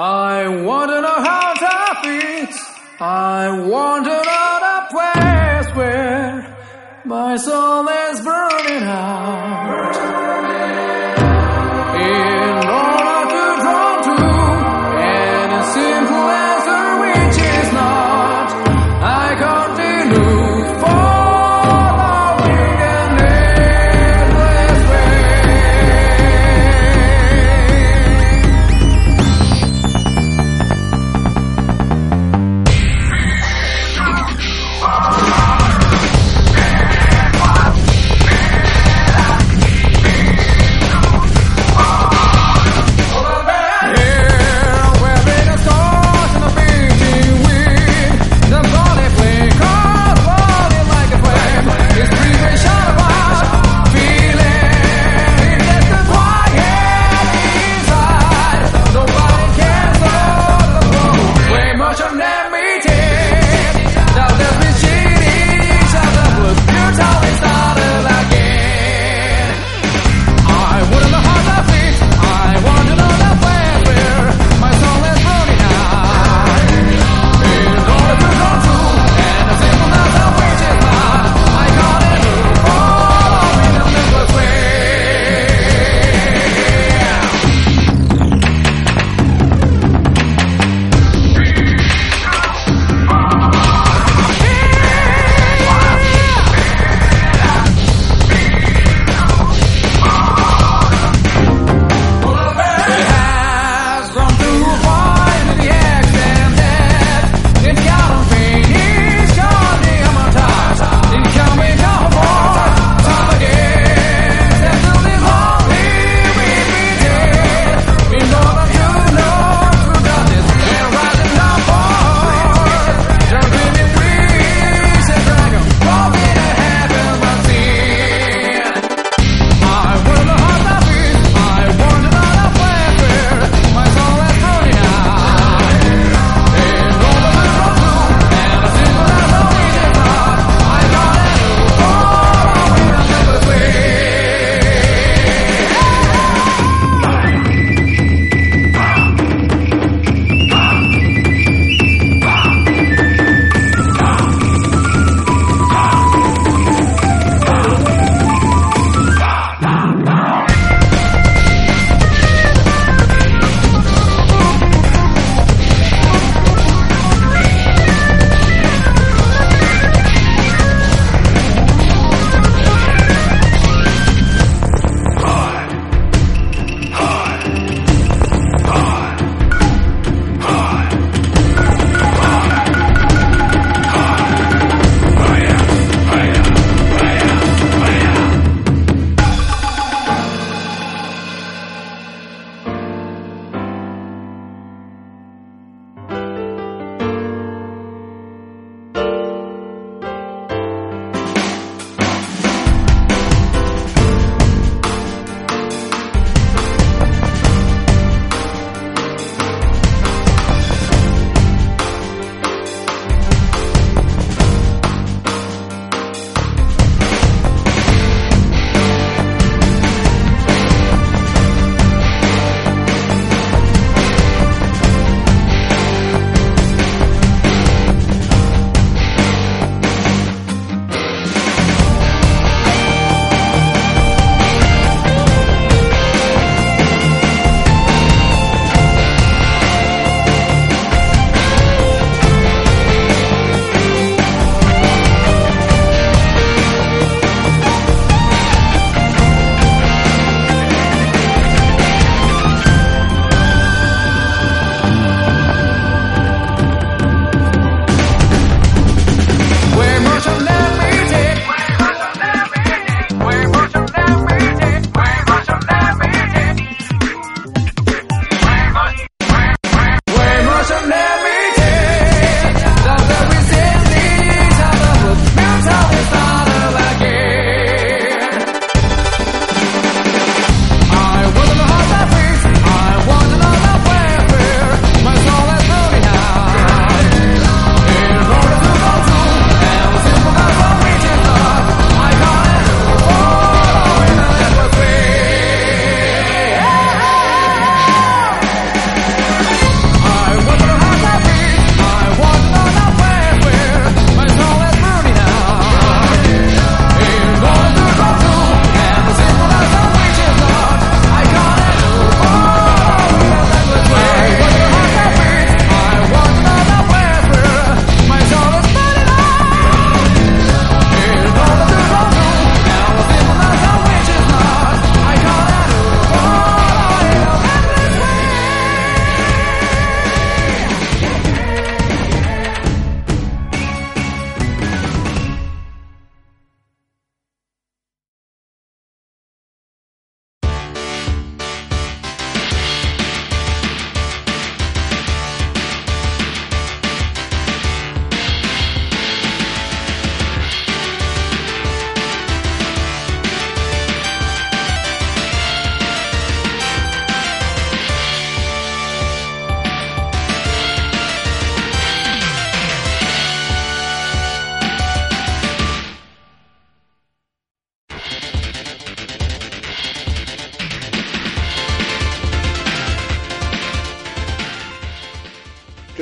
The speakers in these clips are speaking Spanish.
I want to know how to fix. I want to know the place where my soul is burning out.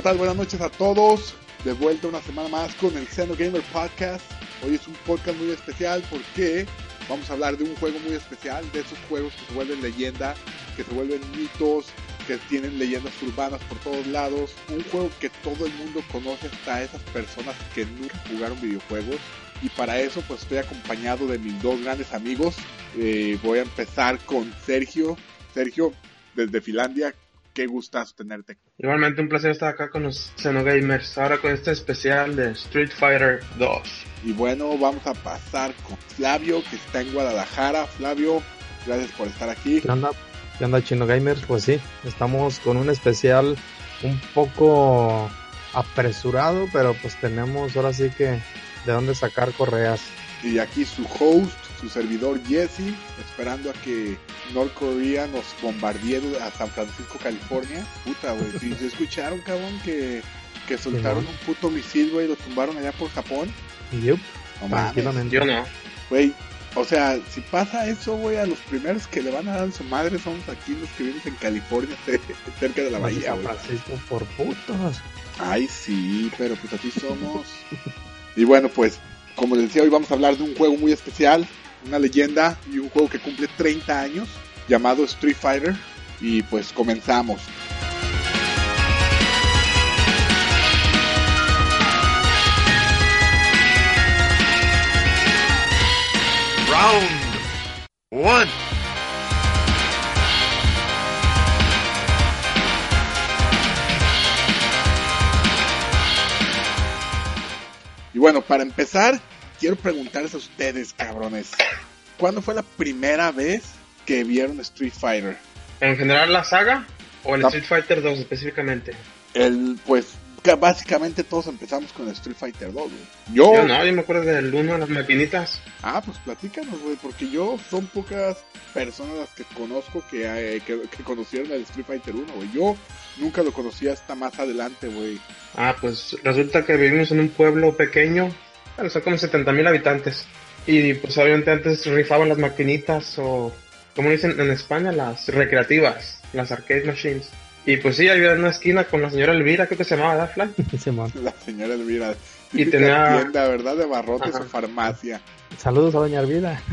Tal? Buenas noches a todos. De vuelta una semana más con el Xeno Gamer Podcast. Hoy es un podcast muy especial porque vamos a hablar de un juego muy especial, de esos juegos que se vuelven leyenda, que se vuelven mitos, que tienen leyendas urbanas por todos lados. Un juego que todo el mundo conoce hasta esas personas que nunca jugaron videojuegos. Y para eso pues estoy acompañado de mis dos grandes amigos. Eh, voy a empezar con Sergio. Sergio, desde Finlandia, qué gustazo tenerte. Igualmente un placer estar acá con los Xenogamers, ahora con este especial de Street Fighter 2. Y bueno, vamos a pasar con Flavio, que está en Guadalajara. Flavio, gracias por estar aquí. ¿Qué onda? ¿Qué onda, Chino Gamers? Pues sí, estamos con un especial un poco apresurado, pero pues tenemos ahora sí que de dónde sacar correas. Y aquí su host, su servidor Jesse, esperando a que North Korea nos bombardee a San Francisco, California. Puta, güey, si se escucharon, cabrón, que, que soltaron Sí, un puto misil, güey, y lo tumbaron allá por Japón. Yup, No mames. Yo no. güey. O sea, si pasa eso, güey, a los primeros que le van a dar su madre somos aquí los que vivimos en California, cerca de la bahía, San güey. Francisco por putos. Ay, sí, pero pues así somos. y bueno, pues, como les decía, hoy vamos a hablar de un juego muy especial, una leyenda y un juego que cumple 30 años, llamado Street Fighter. Y pues comenzamos. Round one. Y bueno, para empezar, quiero preguntarles a ustedes, cabrones, ¿cuándo fue la primera vez que vieron Street Fighter? ¿En general la saga o el. Street Fighter 2 específicamente? El, pues, básicamente todos empezamos con Street Fighter 2, güey. Yo, Yo no, yo me acuerdo del 1 de las maquinitas. Ah, pues platícanos, güey, porque yo son pocas personas las que conozco que, eh, que, que conocieron el Street Fighter 1, güey. Yo nunca lo conocí hasta más adelante, güey. Ah, pues resulta que vivimos en un pueblo pequeño, bueno, son como 70 mil habitantes. Y pues obviamente antes rifaban las maquinitas o, como dicen en España, las recreativas, las arcade machines. Y pues sí, había una esquina con la señora Elvira, creo que se llamaba, ¿verdad, Fly? Simón. La señora Elvira. Y tenía- tienda, ¿verdad? De barrotes Ajá. o farmacia. Saludos a Doña Arvida.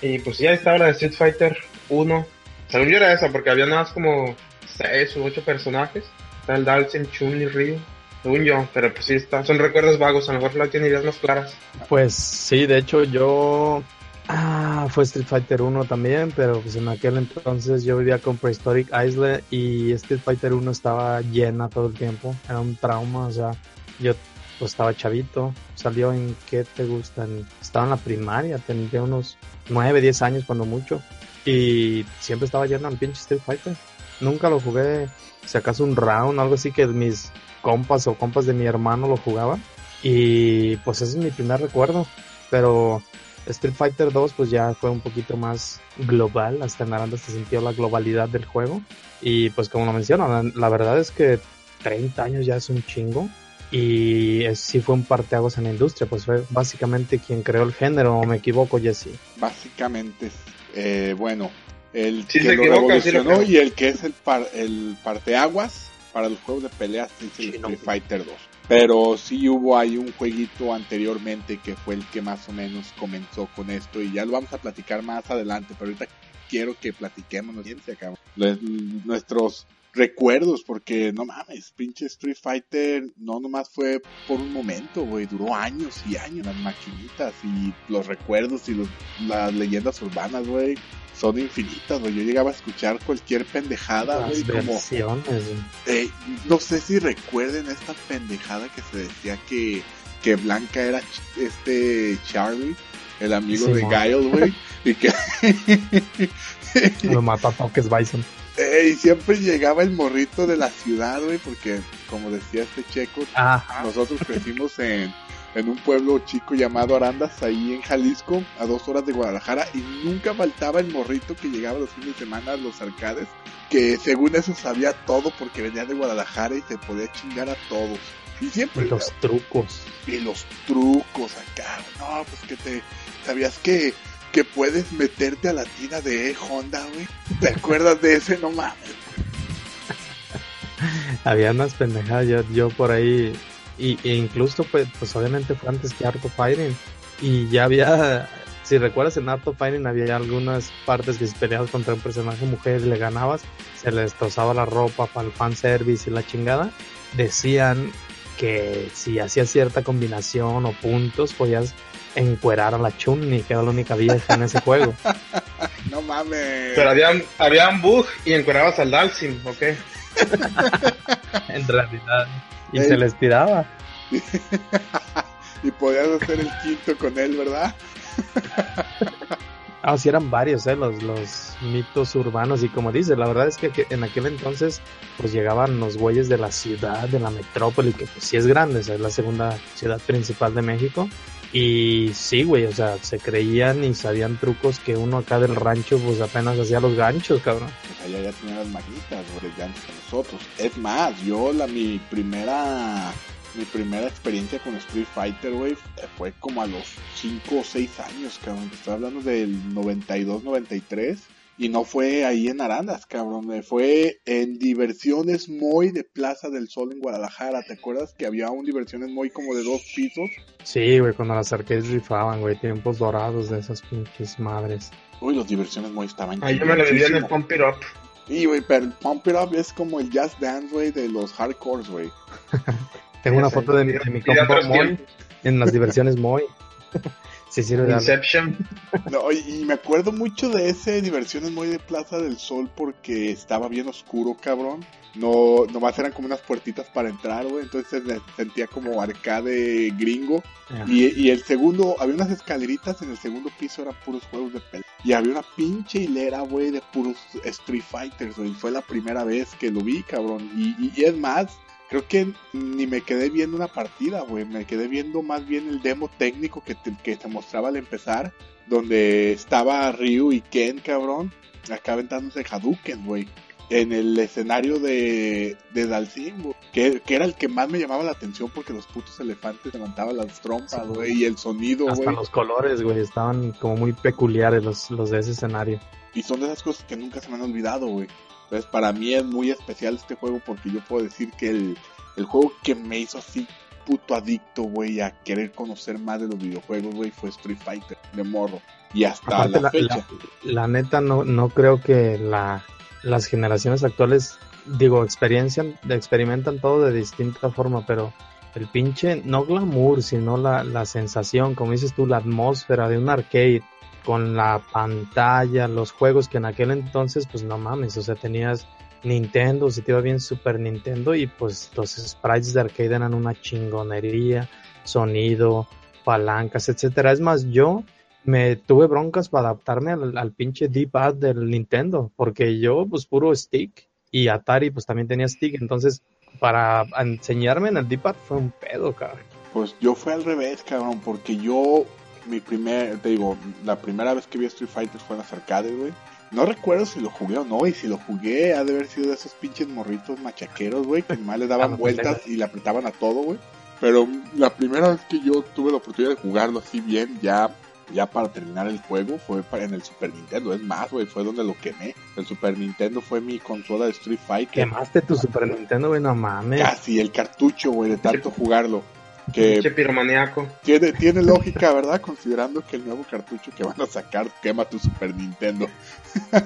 Y pues ya estaba la de Street Fighter 1. Según yo era esa, porque había nada más como 6 u 8 personajes. Está el Dalsin, Chun y Ryu. Según yo, pero pues sí, está. son recuerdos vagos. A lo mejor Fly tiene ideas más claras. Pues sí, de hecho yo... Ah, fue Street Fighter 1 también, pero pues en aquel entonces yo vivía con Prehistoric Island y Street Fighter 1 estaba llena todo el tiempo. Era un trauma, o sea, yo pues estaba chavito. Salió en, ¿qué te gustan? Estaba en la primaria, tendría unos 9, 10 años cuando mucho. Y siempre estaba llena el pinche Street Fighter. Nunca lo jugué, si acaso un round, algo así que mis compas o compas de mi hermano lo jugaban. Y pues ese es mi primer recuerdo. Pero Street Fighter 2 pues ya fue un poquito más global. Hasta en Aranda se sintió la globalidad del juego. Y pues como lo menciono, la, la verdad es que 30 años ya es un chingo. Y es- sí fue un parteaguas en la industria. Pues fue básicamente quien creó el género. ¿O me equivoco, Jesse? Básicamente, eh, bueno, el Sí que se lo equivoca, sí lo revolucionó y el que es el, par, el parteaguas para los juegos de peleas es el Sí, no. Street Fighter 2. Pero sí hubo ahí un jueguito anteriormente que fue el que más o menos comenzó con esto y ya lo vamos a platicar más adelante, pero ahorita quiero que platiquemos cabrón. Los- nuestros recuerdos, porque no mames, pinche Street Fighter no nomás fue por un momento, güey, duró años y años las maquinitas y los recuerdos y los, las leyendas urbanas, güey, son infinitas, güey. Yo llegaba a escuchar cualquier pendejada, güey, como eh, no sé si recuerden esta pendejada que se decía que, que Blanca era ch- este Charlie, el amigo Sí, de mo. Guile, güey, y que Lo mató a toques Bison. eh, y siempre llegaba el morrito de la ciudad, güey, porque como decía este checo, Ajá. nosotros crecimos en, en un pueblo chico llamado Arandas, ahí en Jalisco, a dos horas de Guadalajara, y nunca faltaba el morrito que llegaba los fines de semana a los arcades, que según eso sabía todo porque venía de Guadalajara y se podía chingar a todos. Y siempre Y los trucos. y los trucos acá, no, pues que te sabías que que puedes meterte a la tina de Honda, güey. ¿Te acuerdas de ese? No mames. había unas pendejadas, yo, yo por ahí, y, e incluso pues, pues obviamente fue antes que Art of Fighting, y ya había, si recuerdas en Art of Fighting había algunas partes que si peleabas contra un personaje mujer y le ganabas, se le destrozaba la ropa para el fanservice y la chingada, decían que si hacías cierta combinación o puntos podías encuerar a la Chun-Li, que era la única vieja en ese juego. No mames. Pero había, había un bug y encuerabas al Dalsim, ¿ok? en realidad. Y Ey. se les tiraba. y podías hacer el quinto con él, ¿verdad? Ah, sí, eran varios, ¿eh? Los, los mitos urbanos. Y como dice, la verdad es que, que en aquel entonces, pues llegaban los güeyes de la ciudad, de la metrópoli, que pues sí es grande, esa es la segunda ciudad principal de México. Y sí, güey, o sea, se creían y sabían trucos que uno acá del rancho, pues apenas hacía los ganchos, cabrón. Pues allá ya tenía las maguitas, güey, que nosotros. Es más, yo la mi primera mi primera experiencia con Street Fighter, güey, fue como a los 5 o 6 años, cabrón. Estoy hablando del 92, 93. Y no fue ahí en Arandas, cabrón. Fue en Diversiones Moy de Plaza del Sol en Guadalajara. ¿Te acuerdas que había un Diversiones Moy como de dos pisos? Sí, güey, cuando las arcades rifaban, güey, tiempos dorados de esas pinches madres. Uy, los Diversiones Moy estaban Ahí yo me lo vivía en el. Pump It Up. Y, güey, pero el Pump It Up es como el Jazz Dance, güey, de los hardcores, güey. Tengo una foto de mi, de mi compa Moy en las diversiones Moy. sí, de algo. Inception. No, y, y me acuerdo mucho de ese Diversiones muy de Plaza del Sol porque estaba bien oscuro, cabrón. No, nomás eran como unas puertitas para entrar, güey. Entonces me sentía como arcade gringo. Y, y el segundo, había unas escaleritas en el segundo piso, eran puros juegos de pelea. Y había una pinche hilera, güey, de puros Street Fighters, güey. Fue la primera vez que lo vi, cabrón. Y, y- y es más, creo que ni me quedé viendo una partida, güey. Me quedé viendo más bien el demo técnico que te, que mostraba al empezar, donde estaba Ryu y Ken, cabrón, acá aventándose Hadouken, güey. En el escenario de, de Dalsim, güey, que, que era el que más me llamaba la atención porque los putos elefantes levantaban las trompas, Sí. güey, y el sonido, Hasta los colores, güey, estaban como muy peculiares los, los de ese escenario. Y son de esas cosas que nunca se me han olvidado, güey. Entonces, para mí es muy especial este juego porque yo puedo decir que el, el juego que me hizo así puto adicto, güey, a querer conocer más de los videojuegos, güey, fue Street Fighter de morro. Y hasta Aparte, la, la, fecha. la- la neta, no, no creo que la, las generaciones actuales, digo, experiencian, experimentan todo de distinta forma, pero el pinche, no glamour, sino la, la sensación, como dices tú, la atmósfera de un arcade con la pantalla, los juegos que en aquel entonces, pues no mames, o sea, tenías Nintendo, si te iba bien Super Nintendo y pues los sprites de arcade eran una chingonería, sonido, palancas, etcétera. Es más, yo me tuve broncas para adaptarme al, al pinche D-pad del Nintendo, porque yo pues puro stick y Atari pues también tenía stick, entonces para enseñarme en el D-pad fue un pedo, cabrón. Pues yo fue al revés, cabrón, porque yo, mi primer, te digo, la primera vez que vi Street Fighter fue en las arcades, güey. No recuerdo si lo jugué o no, y si lo jugué, ha de haber sido de esos pinches morritos machaqueros, güey, que le daban vueltas y le apretaban a todo, güey. Pero la primera vez que yo tuve la oportunidad de jugarlo así bien, ya, ya para terminar el juego, fue en el Super Nintendo. Es más, güey, fue donde lo quemé. El Super Nintendo fue mi consola de Street Fighter. Quemaste tu Super Nintendo, güey, no mames. Casi el cartucho, güey, de tanto jugarlo. Que piromaniaco. tiene, tiene lógica, ¿verdad? Considerando que el nuevo cartucho que van a sacar quema tu Super Nintendo.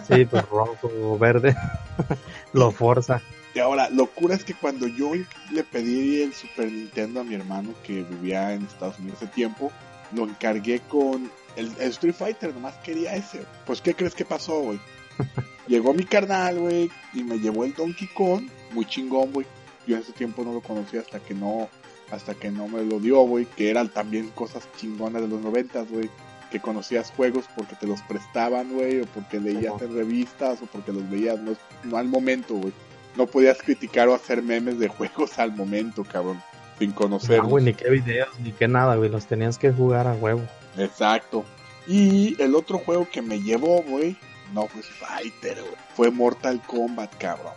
Sí, pues rojo o verde. Lo forza. Y ahora, locura es que cuando yo le pedí el Super Nintendo a mi hermano que vivía en Estados Unidos hace tiempo, lo encargué con el, el Street Fighter, nomás quería ese. Pues, ¿qué crees que pasó, güey? Llegó mi carnal, güey, y me llevó el Donkey Kong, muy chingón, güey. Yo en ese tiempo no lo conocía hasta que no, hasta que no me lo dio, güey, que eran también cosas chingonas de los noventas, güey. Que conocías juegos porque te los prestaban, güey, o porque leías en revistas, o porque los veías no, no al momento, güey. No podías criticar o hacer memes de juegos al momento, cabrón. Sin conocer. No, güey, ni qué videos, ni qué nada, güey. Los tenías que jugar a huevo. Exacto. Y el otro juego que me llevó, güey, no fue Fighter, güey. Fue Mortal Kombat, cabrón.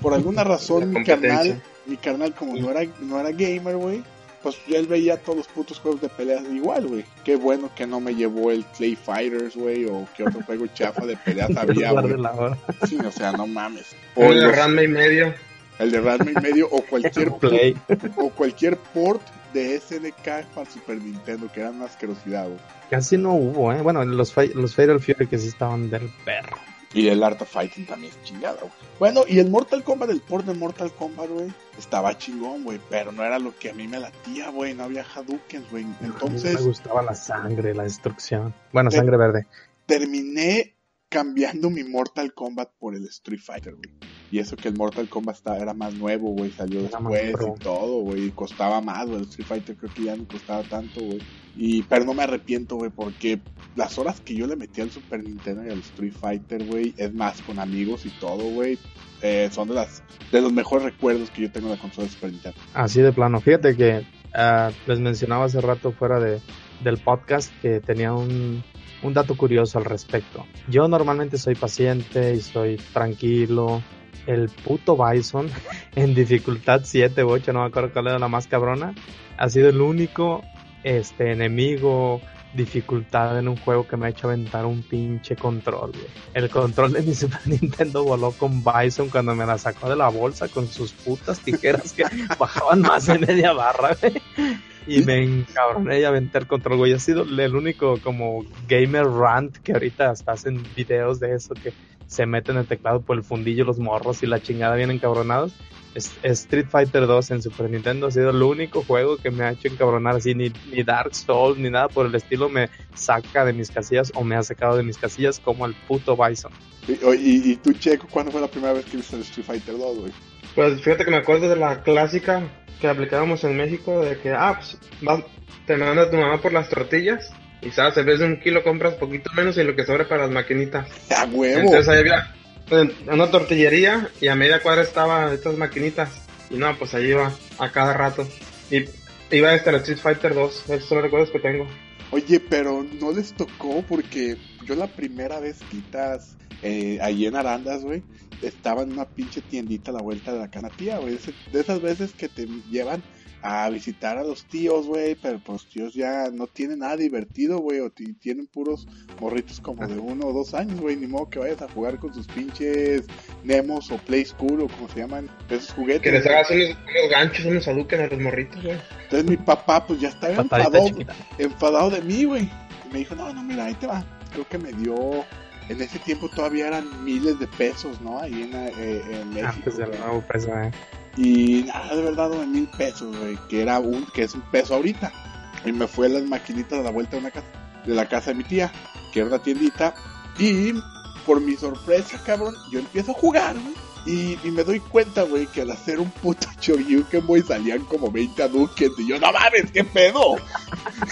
Por alguna razón, mi carnal, mi carnal, como no era, no era gamer, güey, pues él veía todos los putos juegos de peleas igual, güey. Qué bueno que no me llevó el Clay Fighters, güey, o qué otro juego chafa de peleas había, güey. Sí, o sea, no mames. O los- Ranma y medio. El de Ranma y medio o cualquier Play. o cualquier port de SNK para Super Nintendo, que eran una asquerosidad, güey. Casi no hubo, ¿eh? Bueno, los, los Fatal Fury que sí estaban del perro. Y el Art of Fighting también es chingada, güey. Bueno, y el Mortal Kombat, el port de Mortal Kombat, güey, estaba chingón, güey, pero no era lo que a mí me latía, güey, no había Hadoukens, güey. me Entonces, gustaba la sangre, la destrucción. Bueno, sangre verde. terminé cambiando mi Mortal Kombat por el Street Fighter, güey. Y eso que el Mortal Kombat estaba- era más nuevo, güey, salió Era después y todo, güey, y costaba más, güey. El Street Fighter creo que ya no costaba tanto, güey. Y, pero no me arrepiento, güey, porque las horas que yo le metí al Super Nintendo y al Street Fighter, güey, es más, con amigos y todo, güey, eh, son de las de los mejores recuerdos que yo tengo de la consola de Super Nintendo. Así de plano. Fíjate que ah, les mencionaba hace rato fuera de, del podcast que tenía un, un dato curioso al respecto. Yo normalmente soy paciente y soy tranquilo. El puto Bison en dificultad 7 u 8, no me acuerdo cuál era la más cabrona, ha sido el único este enemigo dificultad en un juego que me ha hecho aventar un pinche control, güey. El control de mi Super Nintendo voló con Bison cuando me la sacó de la bolsa con sus putas tijeras que bajaban más de media barra, güey. Y me encabroné y aventé el control, güey. Ha sido el único como gamer rant que ahorita hasta hacen videos de eso que se meten el teclado por el fundillo los morros y la chingada bien encabronados. Es- Street Fighter 2 en Super Nintendo ha sido el único juego que me ha hecho encabronar así, ni, ni Dark Souls ni nada por el estilo me saca de mis casillas o me ha sacado de mis casillas como el puto Bison. Y, y, y tú, Checo, ¿cuándo fue la primera vez que viste el Street Fighter 2, güey? Pues fíjate que me acuerdo de la clásica que aplicábamos en México de que, ah, pues vas- te manda tu mamá por las tortillas y sabes, en vez de un kilo compras poquito menos y lo que sobra para las maquinitas. ¡A huevo! Entonces ahí había una tortillería y a media cuadra estaban estas maquinitas y no, pues ahí iba a cada rato. Y iba hasta el Street Fighter 2, esos son los recuerdos que tengo. Oye, pero no les tocó porque yo la primera vez quitas eh, allí en Arandas, güey, estaba en una pinche tiendita a la vuelta de la canatía, güey. De esas veces que te llevan a visitar a los tíos, güey, pero pues tíos ya no tienen nada divertido, güey, o ti- tienen puros morritos como de uno o dos años, güey, ni modo que vayas a jugar con sus pinches Nemos o Play School o como se llaman esos juguetes. Que les hagas unos, unos ganchos, unos aduken a los morritos, güey. Entonces mi papá pues ya estaba enfadado, enfadado de mí, güey. Y me dijo, no, no, mira, ahí te va. Creo que me dio, en ese tiempo todavía eran miles de pesos, ¿no? Ahí en, eh, en México. Antes del güey. nuevo peso, eh. Y nada, de verdad, nueve mil pesos, güey, que era un, que es un peso ahorita. Y me fue a las maquinitas a la vuelta de una casa, de la casa de mi tía, que era una tiendita. Y por mi sorpresa, cabrón, yo empiezo a jugar, güey. Y, me doy cuenta, güey, que al hacer un puto Shoryuken, güey, salían como 20 Hadouken. Y yo, no mames, qué pedo.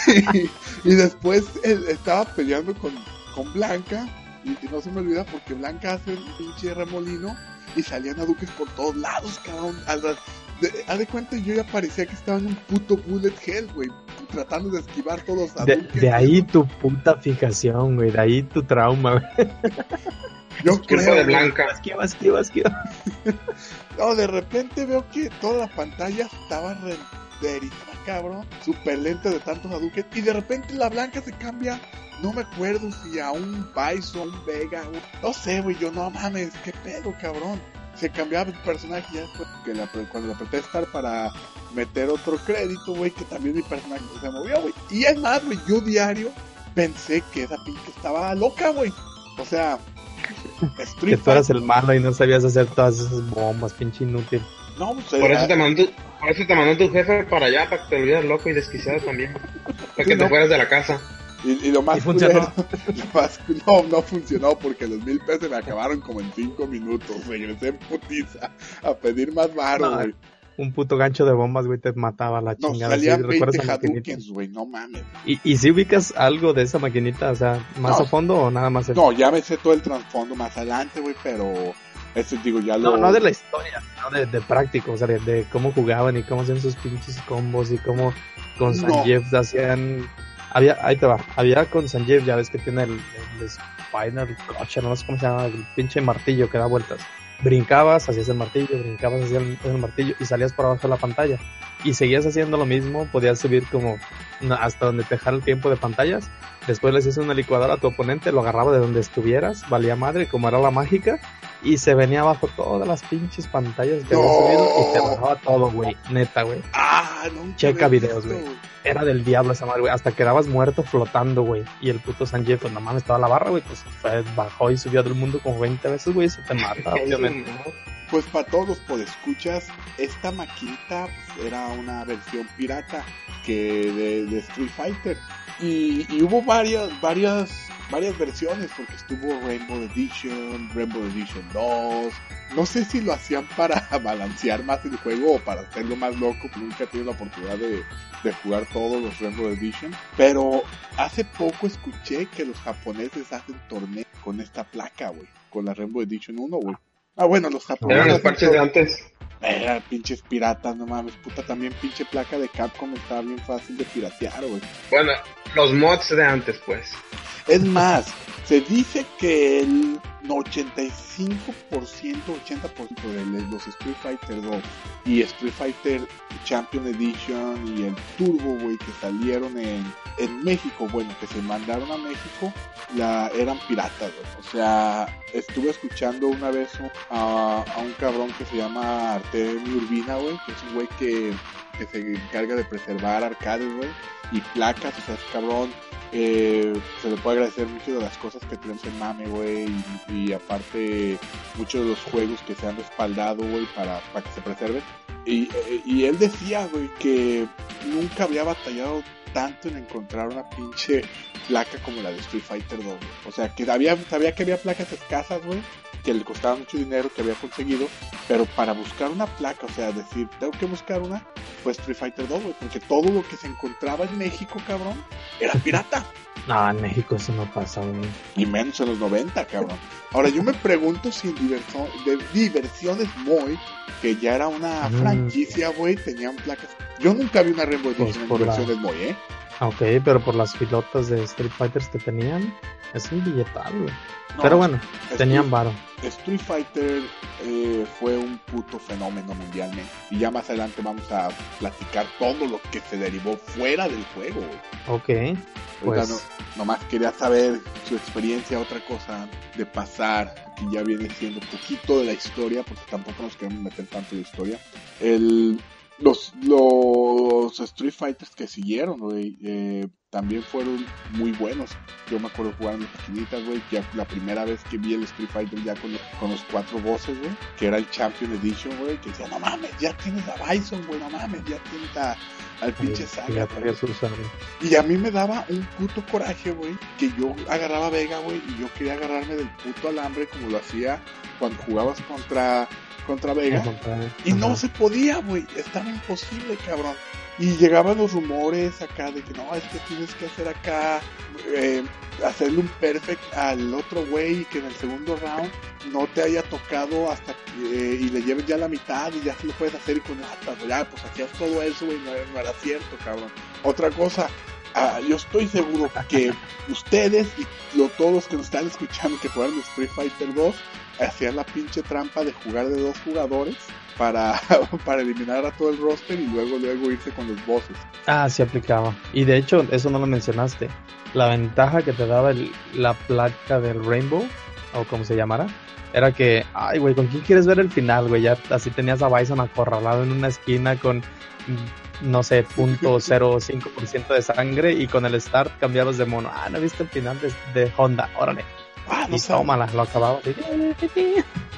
y, después estaba peleando con, con Blanca. Y, y no se me olvida porque Blanca hace un pinche remolino y salían Hadouken por todos lados, cabrón. A la- de, haz de cuenta, yo ya parecía que estaba en un puto bullet hell, güey. Tratando de esquivar todos los De, de ahí tu puta fijación, güey. De ahí tu trauma, güey. Yo creo, de. Blanca. Esquiva, esquiva, esquiva. No, de repente veo que toda la pantalla estaba renderizada, cabrón. Súper lenta de tantos Hadouken. Y de repente la blanca se cambia. No me acuerdo si a un Bison, un Vega, un- no sé, güey. Yo no mames, qué pedo, cabrón. Se cambiaba el personaje ya después que la, cuando le apreté estar para meter otro crédito, güey, que también mi personaje se movió, güey. Y es más, güey, yo diario pensé que esa pinche estaba loca, güey. O sea, Que tú eras el malo y no sabías hacer todas esas bombas, pinche inútil. No, pues, Por era- eso te mandó, por eso te mandó tu jefe para allá, para que te olvides loco y desquiciado también. Para que Sí, te no. fueras de la casa. Y, y lo más ¿Y funcionó? culero- lo más- no, no funcionó porque los mil pesos me acabaron como en cinco minutos. Regresé en putiza a pedir más varo, No, güey. Un puto gancho de bombas, güey, te mataba la No, chingada. ¿sí? salían ¿Recuerdas 20 esa maquinita? Hadoukens, güey, no mames. ¿Y, ¿Y si ubicas algo de esa maquinita? O sea, ¿más No. a fondo o nada más? el- No, ya me sé todo el trasfondo más adelante, güey, pero eso digo, ya lo... No, no de la historia, no de, de práctico, o sea, de, de cómo jugaban y cómo hacían sus pinches combos y cómo con No. Sanjeev hacían... Había, ahí te va, había con Sanjeev, ya ves que tiene el, el Spinal Crusher, no sé cómo se llama, el pinche martillo que da vueltas. brincabas, hacías el martillo, brincabas, hacías el, el martillo y salías por abajo de la pantalla. Y seguías haciendo lo mismo, podías subir como hasta donde te dejara el tiempo de pantallas. Después le hacías una licuadora a tu oponente, lo agarraba de donde estuvieras, valía madre, como era la mágica, y se venía abajo todas las pinches pantallas que había No. subido y te bajaba todo, güey. Neta, güey. Ah, Checa había videos, güey. Era del diablo esa madre, güey. Hasta quedabas muerto flotando, güey. Y el puto Sanjay, pues no mames, toda la barra, güey. Pues fue- bajó y subió del mundo como 20 veces, güey. Eso te mata, obviamente. Pues para todos los podescuchas, esta maquinita era una versión pirata que de, Street Fighter. Y, hubo varias, varias, varias versiones, porque estuvo Rainbow Edition, Rainbow Edition 2. No sé si lo hacían para balancear más el juego o para hacerlo más loco, nunca tenido la oportunidad de, de jugar todos los Rainbow Edition. Pero hace poco escuché que los japoneses hacen torneos con esta placa, güey. Con la Rainbow Edition 1, güey. Ah, bueno, los japoneses. Eran los parches de antes. Eran pinches piratas, no mames, puta, también pinche placa de Capcom estaba bien fácil de piratear, güey. Bueno, los mods de antes, pues. Es más, se dice que el 85%, 80% de los Street Fighter 2 y Street Fighter Champion Edition y el Turbo, güey, que salieron en, en México, bueno, que se mandaron a México, eran piratas, güey. O sea, estuve escuchando una vez a, a un cabrón que se llama Artemio Urbina, güey, que es un güey que, que se encarga de preservar arcades, güey, y placas, o sea, es cabrón eh, se le puede agradecer mucho de las cosas que tenemos en Mame, güey, y, aparte muchos de los juegos que se han respaldado, güey, para, para que se preserven. Y, eh, y él decía, güey, que nunca había batallado tanto en encontrar una pinche placa como la de Street Fighter 2, güey. O sea, que había, sabía que había placas escasas, güey, que le costaba mucho dinero, que había conseguido, pero para buscar una placa, o sea, decir, tengo que buscar una, fue Street Fighter 2, güey, porque todo lo que se encontraba en México, cabrón, era pirata. No, en México eso no pasa, güey. Y menos en los 90, cabrón. Ahora, yo me pregunto si en Diverso- de Diversiones Moy, que ya era una Mm. franquicia, güey, tenían placas. Yo nunca vi una Rainbow Pues en la- Diversiones Moy, ¿eh? Ok, pero por las pilotas de Street Fighters que tenían, es un billetal, güey. No, pero bueno, Street- tenían varo. Street Fighter eh, fue un puto fenómeno mundialmente. Y ya más adelante vamos a platicar todo lo que se derivó fuera del juego, güey. Ok, pues no- nomás quería saber su experiencia, otra cosa de pasar, que ya viene siendo poquito de la historia, porque tampoco nos queremos meter tanto la historia. El, los, los Street Fighters que siguieron, güey, eh, también fueron muy buenos. Yo me acuerdo jugar en las maquinitas, güey, ya la primera vez que vi el Street Fighter ya con, con los cuatro voces, güey, que era el Champion Edition, güey, que decía, no mames, ya tienes a Bison, güey, no mames, ya tienes a, al pinche Saga, y a mí me daba un puto coraje, güey, que yo agarraba a Vega, güey, y yo quería agarrarme del puto alambre como lo hacía cuando jugabas contra, contra Vega. Y no se podía, güey, estaba imposible, cabrón. Y llegaban los rumores acá de que no, es que tienes que hacer acá, eh, hacerle un perfect al otro güey y que en el segundo round no te haya tocado hasta que, eh, y le lleves ya la mitad y ya se lo puedes hacer y con lata, ya, pues hacías todo eso, güey, no era cierto, cabrón. Otra cosa, ah, yo estoy seguro que ustedes y todos los que nos están escuchando que jugaron Street Fighter 2 hacían la pinche trampa de jugar de dos jugadores para, para eliminar a todo el roster y luego luego irse con los bosses. Ah, sí aplicaba. Y de hecho, eso no lo mencionaste. La ventaja que te daba la placa del Rainbow, o como se llamara, era que, ay, güey, ¿con quién quieres ver el final, güey? Ya así tenías a Bison acorralado en una esquina con, no sé, punto .05% de sangre y con el start cambiabas de mono. Ah, ¿no viste el final de, de Honda? Órale. Ah, no y sé, tómala, lo acababa.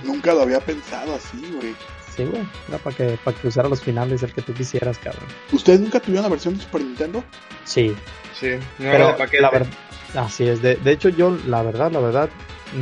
nunca lo había pensado así, güey. Sí, güey. Era para que, para que usara los finales el que tú quisieras, cabrón. ¿Ustedes nunca tuvieron la versión de Super Nintendo? Sí, Sí, no era Pero de paquete. la verdad, así es. De, de hecho, yo, la verdad, la verdad,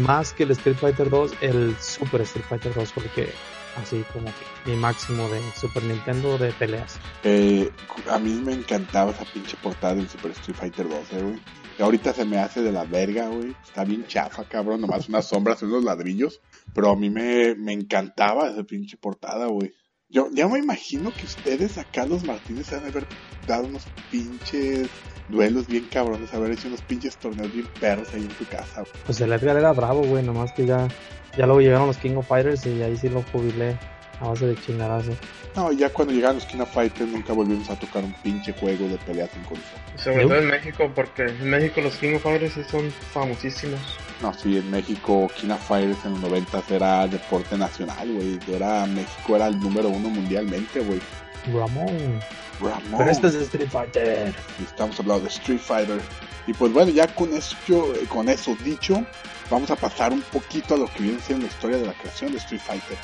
más que el Street Fighter 2, el Super Street Fighter 2, porque así como que mi máximo de Super Nintendo de peleas. Eh, a mí me encantaba esa pinche portada del Super Street Fighter 2, eh, güey. Y ahorita se me hace de la verga, güey. Está bien chafa, cabrón. Nomás unas sombras unos ladrillos. Pero a mí me, me encantaba esa pinche portada, güey. Yo ya me imagino que ustedes a Carlos Martínez han haber dado unos pinches duelos bien cabrones, haber hecho unos pinches torneos bien perros ahí en tu casa. Pues el Edgar era bravo, güey, nomás que ya, ya luego llegaron los King of Fighters y ahí sí lo jubilé a base de chingarazo. No, ya cuando llegaron los King of Fighters nunca volvimos a tocar un pinche juego de peleas en consola. Sobre todo en México, porque en México los King of Fighters sí son famosísimos. No, sí, en México King of Fighters en los 90 era deporte nacional, güey. Era, México era el número uno mundialmente, güey. Ramón. Ramón. Pero este es Street Fighter. Estamos hablando de Street Fighter. Y pues bueno, ya con eso, con eso dicho, vamos a pasar un poquito a lo que viene siendo la historia de la creación de Street Fighter.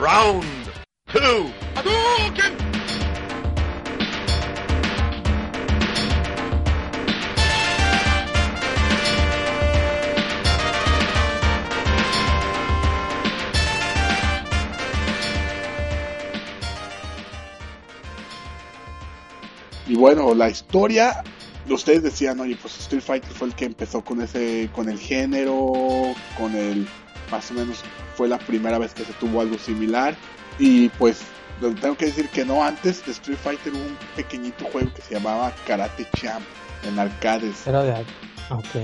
Round two. Hadouken! Y bueno, la historia, ustedes decían, oye, pues Street Fighter fue el que empezó con ese, con el género, con el, más o menos fue la primera vez que se tuvo algo similar. Y pues tengo que decir que no, antes de Street Fighter hubo un pequeñito juego que se llamaba Karate Champ en arcades. Era de... Ok.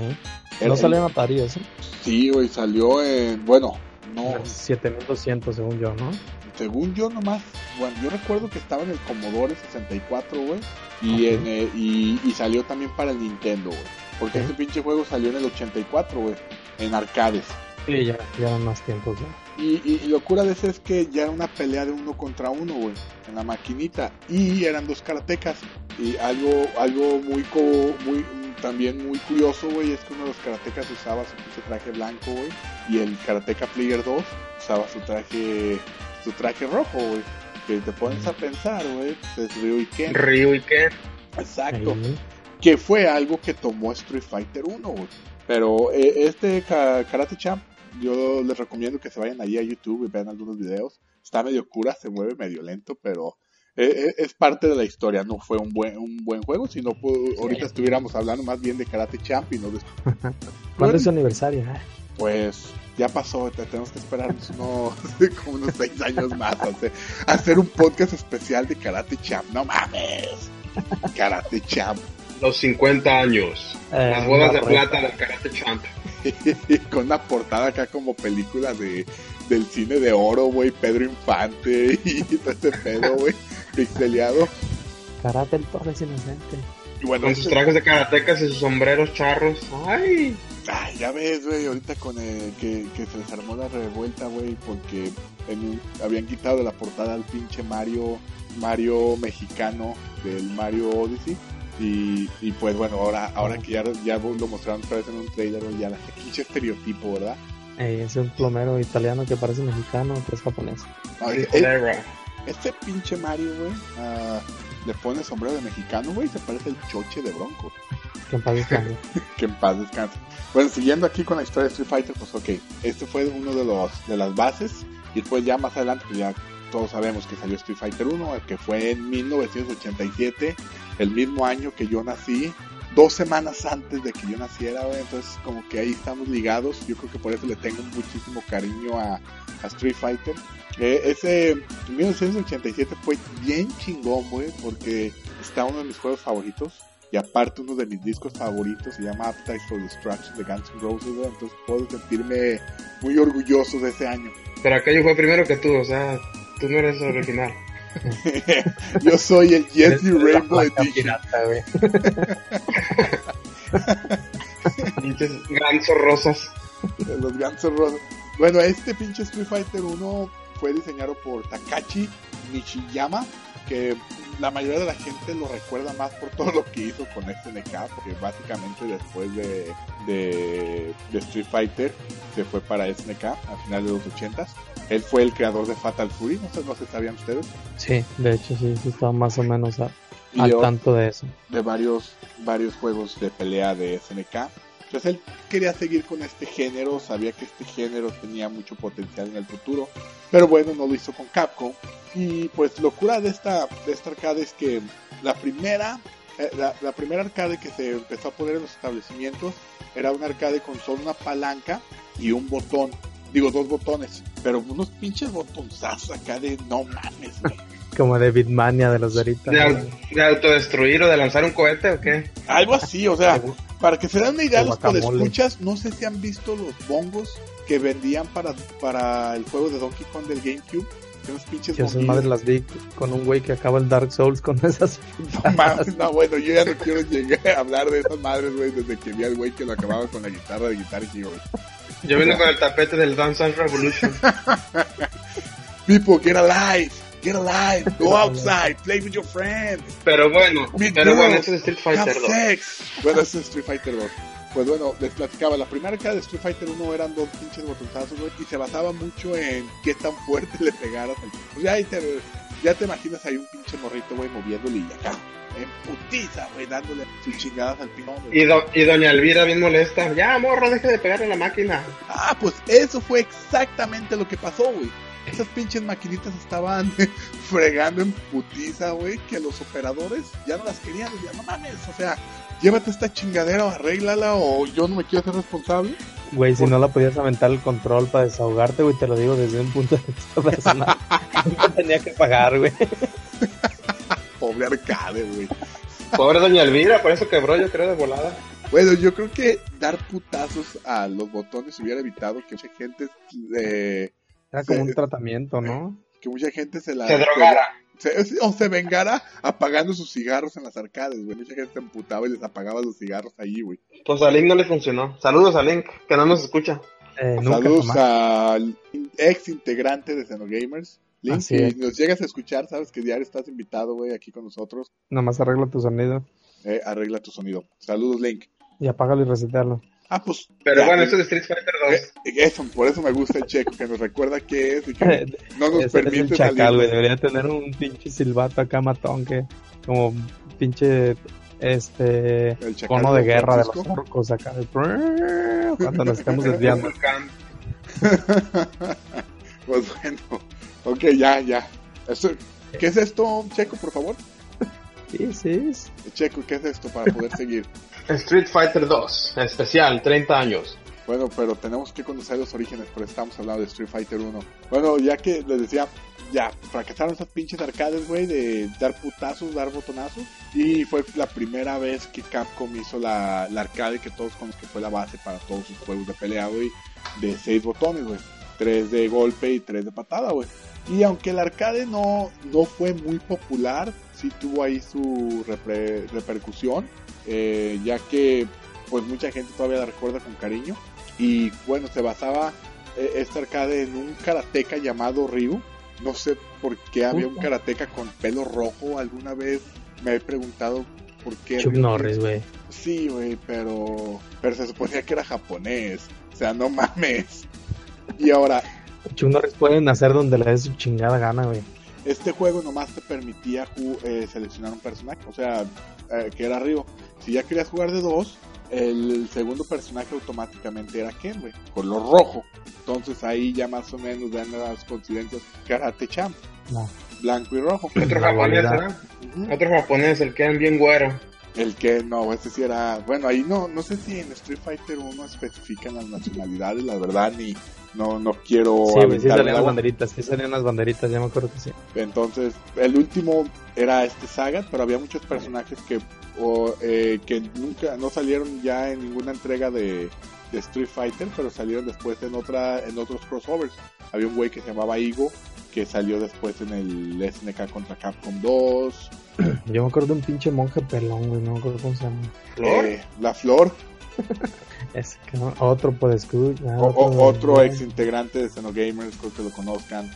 Era- No salió en Atari eso. Sí, güey, salió en, bueno, no, 7200 según yo, ¿no? según yo nomás, bueno, yo recuerdo que estaba en el Commodore 64, güey, y, en, eh, y, y salió también para el Nintendo, güey. Porque Ok. ese pinche juego salió en el 84, güey, en arcades. Sí, ya, ya eran más tiempos, ya. Y, y, y locura de ese es que ya era una pelea de uno contra uno, güey, en la maquinita. Y eran dos karatecas. Y algo, algo muy, co- muy, también muy curioso, güey, es que uno de los karatecas usaba su pinche traje blanco, güey. Y el karateka Player 2 usaba su traje, su traje rojo, güey. Que te pones a pensar, güey, pues es Ryu y Ken. Ryu y Ken. Exacto Ahí. que fue algo que tomó Street Fighter 1, güey. Pero eh, este Ka- Karate Champ, yo les recomiendo que se vayan ahí a YouTube y vean algunos videos. Está medio cura, se mueve medio lento, pero eh, eh, es parte de la historia. No fue un buen, un buen juego, sino pu- ahorita estuviéramos hablando más bien de Karate Champ y no de... ¿Cuándo es su aniversario? Ah, Pues ya pasó, te- tenemos que esperarnos unos, como unos seis años más a hacer, a hacer un podcast especial de Karate Champ. No mames. Karate Champ. Los 50 años. Eh, Las bodas de plata del Karate Champ. con una portada acá como película de del cine de oro, güey, Pedro Infante y todo ese pedo, güey, pixeleado. Karate el Torres inocente. Y bueno, Con sus trajes de karatecas y sus sombreros charros. ¡Ay! Ay, ya ves, güey, ahorita con el, que, que se les armó la revuelta, güey, porque en habían quitado de la portada al pinche Mario, Mario mexicano del Mario Odyssey. Y, y pues bueno, ahora, ahora que ya, ya lo mostraron otra vez en un trailer, güey, ya la pinche estereotipo, ¿verdad? Eh, es un plomero italiano que parece mexicano, que es japonés. Es- Cholera. Este pinche Mario, güey, ah, le pone sombrero de mexicano, güey, se parece el choche de Bronco. Que en paz descanse. Que en paz descanse. Bueno, siguiendo aquí con la historia de Street Fighter, pues ok, este fue uno de los de las bases y después ya más adelante, pues ya todos sabemos que salió Street Fighter 1, que fue en 1987, el mismo año que yo nací, dos semanas antes de que yo naciera, güey, entonces como que ahí estamos ligados, yo creo que por eso le tengo muchísimo cariño a, a Street Fighter. Eh, ese 1987 fue bien chingón, güey, porque está uno de mis juegos favoritos. Y aparte uno de mis discos favoritos se llama Appetite for Destruction de Guns N' Roses, güey, entonces puedo sentirme muy orgulloso de ese año. Pero aquello fue primero que tú, o sea, tú no eres original. Yo soy el Jesse la Rainbow Edition. pirata, güey. Pinches gansos rosas. de los Guns N' Roses. Bueno, este pinche Street Fighter 1 fue diseñado por Takashi Nishiyama, que la mayoría de la gente lo recuerda más por todo lo que hizo con SNK, porque básicamente después de, de, de Street Fighter se fue para SNK a finales de los 80s. Él fue el creador de Fatal Fury, no sé, no sé, ¿sabían ustedes? Sí, de hecho sí, estaba más o menos a- al tanto de eso. de varios, varios juegos de pelea de SNK. Entonces él quería seguir con este género, sabía que este género tenía mucho potencial en el futuro, pero bueno, no lo hizo con Capcom. Y pues locura de esta, de esta arcade es que la primera, eh, la, la primera arcade que se empezó a poner en los establecimientos era una arcade con solo una palanca y un botón. Digo, dos botones, pero unos pinches botonzazos acá de no mames, güey. Como de Bitmania de los ahorita. ¿De, de autodestruir o de lanzar un cohete o qué? Algo así, o sea, para que se den una idea, De los guacamole. escuchas, no sé si han visto los bongos que vendían para, para el juego de Donkey Kong del GameCube. Que unos pinches Yo esas madres las vi con un güey que acaba el Dark Souls con esas. No mames, no, bueno, yo ya no quiero llegar a hablar de esas madres, güey, desde que vi al güey que lo acababa con la guitarra de Guitar Hero. Yo vine con el tapete del Dance Dance Revolution. People, get alive, get alive, go outside, play with your friends. Pero bueno, pero bueno, este es Street Fighter 2. sex. Bueno, este es Street Fighter 2. Pues bueno, les platicaba, la primera de Street Fighter 1 eran dos pinches botonazos, güey, y se basaba mucho en qué tan fuerte le pegaras al... Pues ya, ahí te, ya te imaginas ahí un pinche morrito, güey, moviéndole y acá, en putiza, güey, dándole sus chingadas al güey. Y, do- y doña Elvira bien molesta. Ya, morro, deje de pegarle a la máquina. Ah, pues eso fue exactamente lo que pasó, güey. Esas pinches maquinitas estaban fregando en putiza, güey, que los operadores ya no las querían. Ya no mames, o sea, llévate esta chingadera o arréglala o yo no me quiero hacer responsable. Güey, si no la podías aventar el control para desahogarte, güey, te lo digo desde un punto de vista personal. tenía que pagar, güey. Pobre arcade, güey. Pobre doña Elvira, por eso quebró, yo creo, de volada. Bueno, yo creo que dar putazos a los botones hubiera evitado que mucha gente, eh, Era como un tratamiento, ¿no? que mucha gente se la... Se drogara. se- o se vengara apagando sus cigarros en las arcades, güey. Mucha gente se emputaba y les apagaba los cigarros ahí, güey. Pues a Link no le funcionó. Saludos a Link, que no nos escucha. Eh, nunca Saludos al ex integrante de Xenogamers. Link, Así si es. nos llegas a escuchar, sabes que diario estás invitado, güey, aquí con nosotros. Nomás arregla tu sonido Eh, arregla tu sonido. Saludos, Link. y apágalo y resetealo. Ah, pues. Pero ya, bueno, eh, esto es Street Fighter 2. eh, Eso, por eso me gusta el checo, que nos recuerda qué es y que no nos Ese es permite el chacal, salir. güey. Debería tener un pinche silbato acá matón que como pinche este El chacal cono de guerra de los orcos acá. de Cuando nos estamos desviando. Pues bueno, ok, ya, ya. ¿Qué es esto, Checo, por favor? Sí, sí. es- Checo, ¿qué es esto para poder seguir? Street Fighter 2, especial, 30 años. Bueno, pero tenemos que conocer los orígenes, pero estamos hablando de Street Fighter 1. Bueno, ya que les decía, ya, fracasaron esas pinches arcades, güey, de dar putazos, dar botonazos. Y fue la primera vez que Capcom hizo la, la arcade que todos conocen que fue la base para todos sus juegos de pelea, güey, de seis botones, güey. Tres de golpe y tres de patada, güey. Y aunque el arcade no, no fue muy popular, sí tuvo ahí su repre- repercusión, eh, ya que pues mucha gente todavía la recuerda con cariño. Y bueno, se basaba eh, esta arcade en un karateca llamado Ryu. No sé por qué había un karateca con pelo rojo. Alguna vez me he preguntado por qué. Chuck Norris, güey. Sí, güey, pero, pero se suponía que era japonés. O sea, no mames. Y ahora, Chuck Norris puede nacer donde le dé su chingada gana, güey. este juego nomás te permitía eh, seleccionar un personaje, o sea, eh, que era Ryu. Si ya querías jugar de dos, el segundo personaje automáticamente era Ken, güey, color rojo. Entonces ahí ya más o menos dan las coincidencias Karate Champ, No. blanco y rojo. Otro La japonés, dualidad. ¿verdad? Ujú. Otro japonés, el que es bien güero. El que no, ese sí era. Bueno, ahí no, no sé si en Street Fighter 1 especifican las nacionalidades, la verdad, ni no, no quiero. Sí, sí salían las banderitas, sí salían las banderitas, ya me acuerdo que sí. Entonces, el último era este Sagat, pero había muchos personajes que, o, eh, que nunca, no salieron ya en ninguna entrega de, de Street Fighter, pero salieron después en otra, en otros crossovers. Había un güey que se llamaba Igo, que salió después en el SNK contra Capcom 2. Yo me acuerdo de un pinche monje pelón, güey, no me acuerdo cómo se llama. ¿Flor? Eh, la Flor, Otro por escuchar. o- otro ex integrante de Xenogamers, creo que lo conozcan.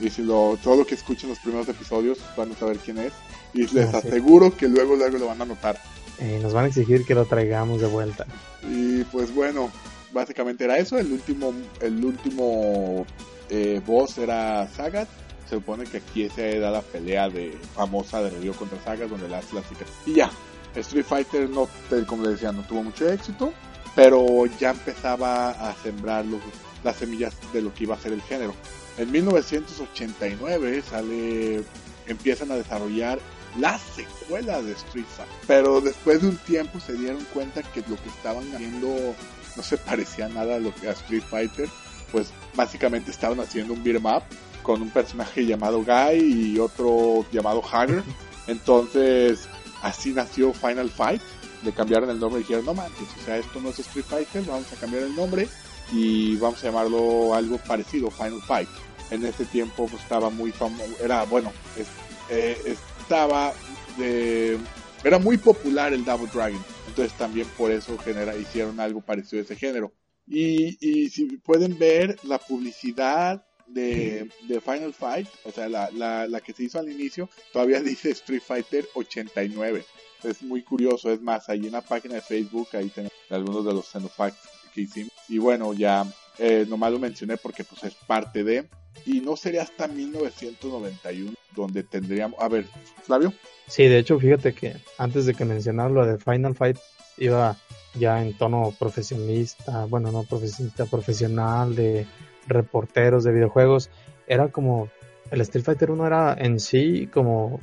Y si lo, todo lo que escuchen los primeros episodios van a saber quién es. Y les Ah, sí. aseguro que luego, luego lo van a notar. Eh, nos van a exigir que lo traigamos de vuelta. Y pues bueno, básicamente era eso. El último, el último eh, boss era Sagat. Se supone que aquí se da la pelea de famosa de Ryu contra Sagat, donde le hace la cicatriz. Y ya, Street Fighter no, como les decía, no tuvo mucho éxito. pero ya empezaba a sembrar los, las semillas de lo que iba a ser el género. En 1989 sale, empiezan a desarrollar la secuela de Street Fighter, pero después de un tiempo se dieron cuenta que lo que estaban haciendo no se parecía nada a lo que a Street Fighter, pues básicamente estaban haciendo un beat'em up con un personaje llamado Guy y otro llamado Hager. Entonces, así nació Final Fight. Le cambiaron el nombre y dijeron, no manches, o sea, esto no es Street Fighter, vamos a cambiar el nombre y vamos a llamarlo algo parecido, Final Fight. En ese tiempo pues, estaba muy famoso, era, bueno, eh, estaba de, era muy popular el Double Dragon. Entonces también por eso genera, hicieron algo parecido a ese género. Y si pueden ver la publicidad de, de Final Fight, o sea, la, la, la, que se hizo al inicio, todavía dice Street Fighter 89. Es muy curioso, es más, ahí en la página de Facebook, ahí tenemos algunos de los Xenofacts que hicimos. Y bueno, ya eh, nomás lo mencioné porque pues es parte de... Y no sería hasta 1991 donde tendríamos... A ver, Flavio. Sí, de hecho, fíjate que antes de que mencionara lo de Final Fight, iba ya en tono profesionista, bueno, no profesionista, profesional, de reporteros de videojuegos, era como el Street Fighter 1 era en sí como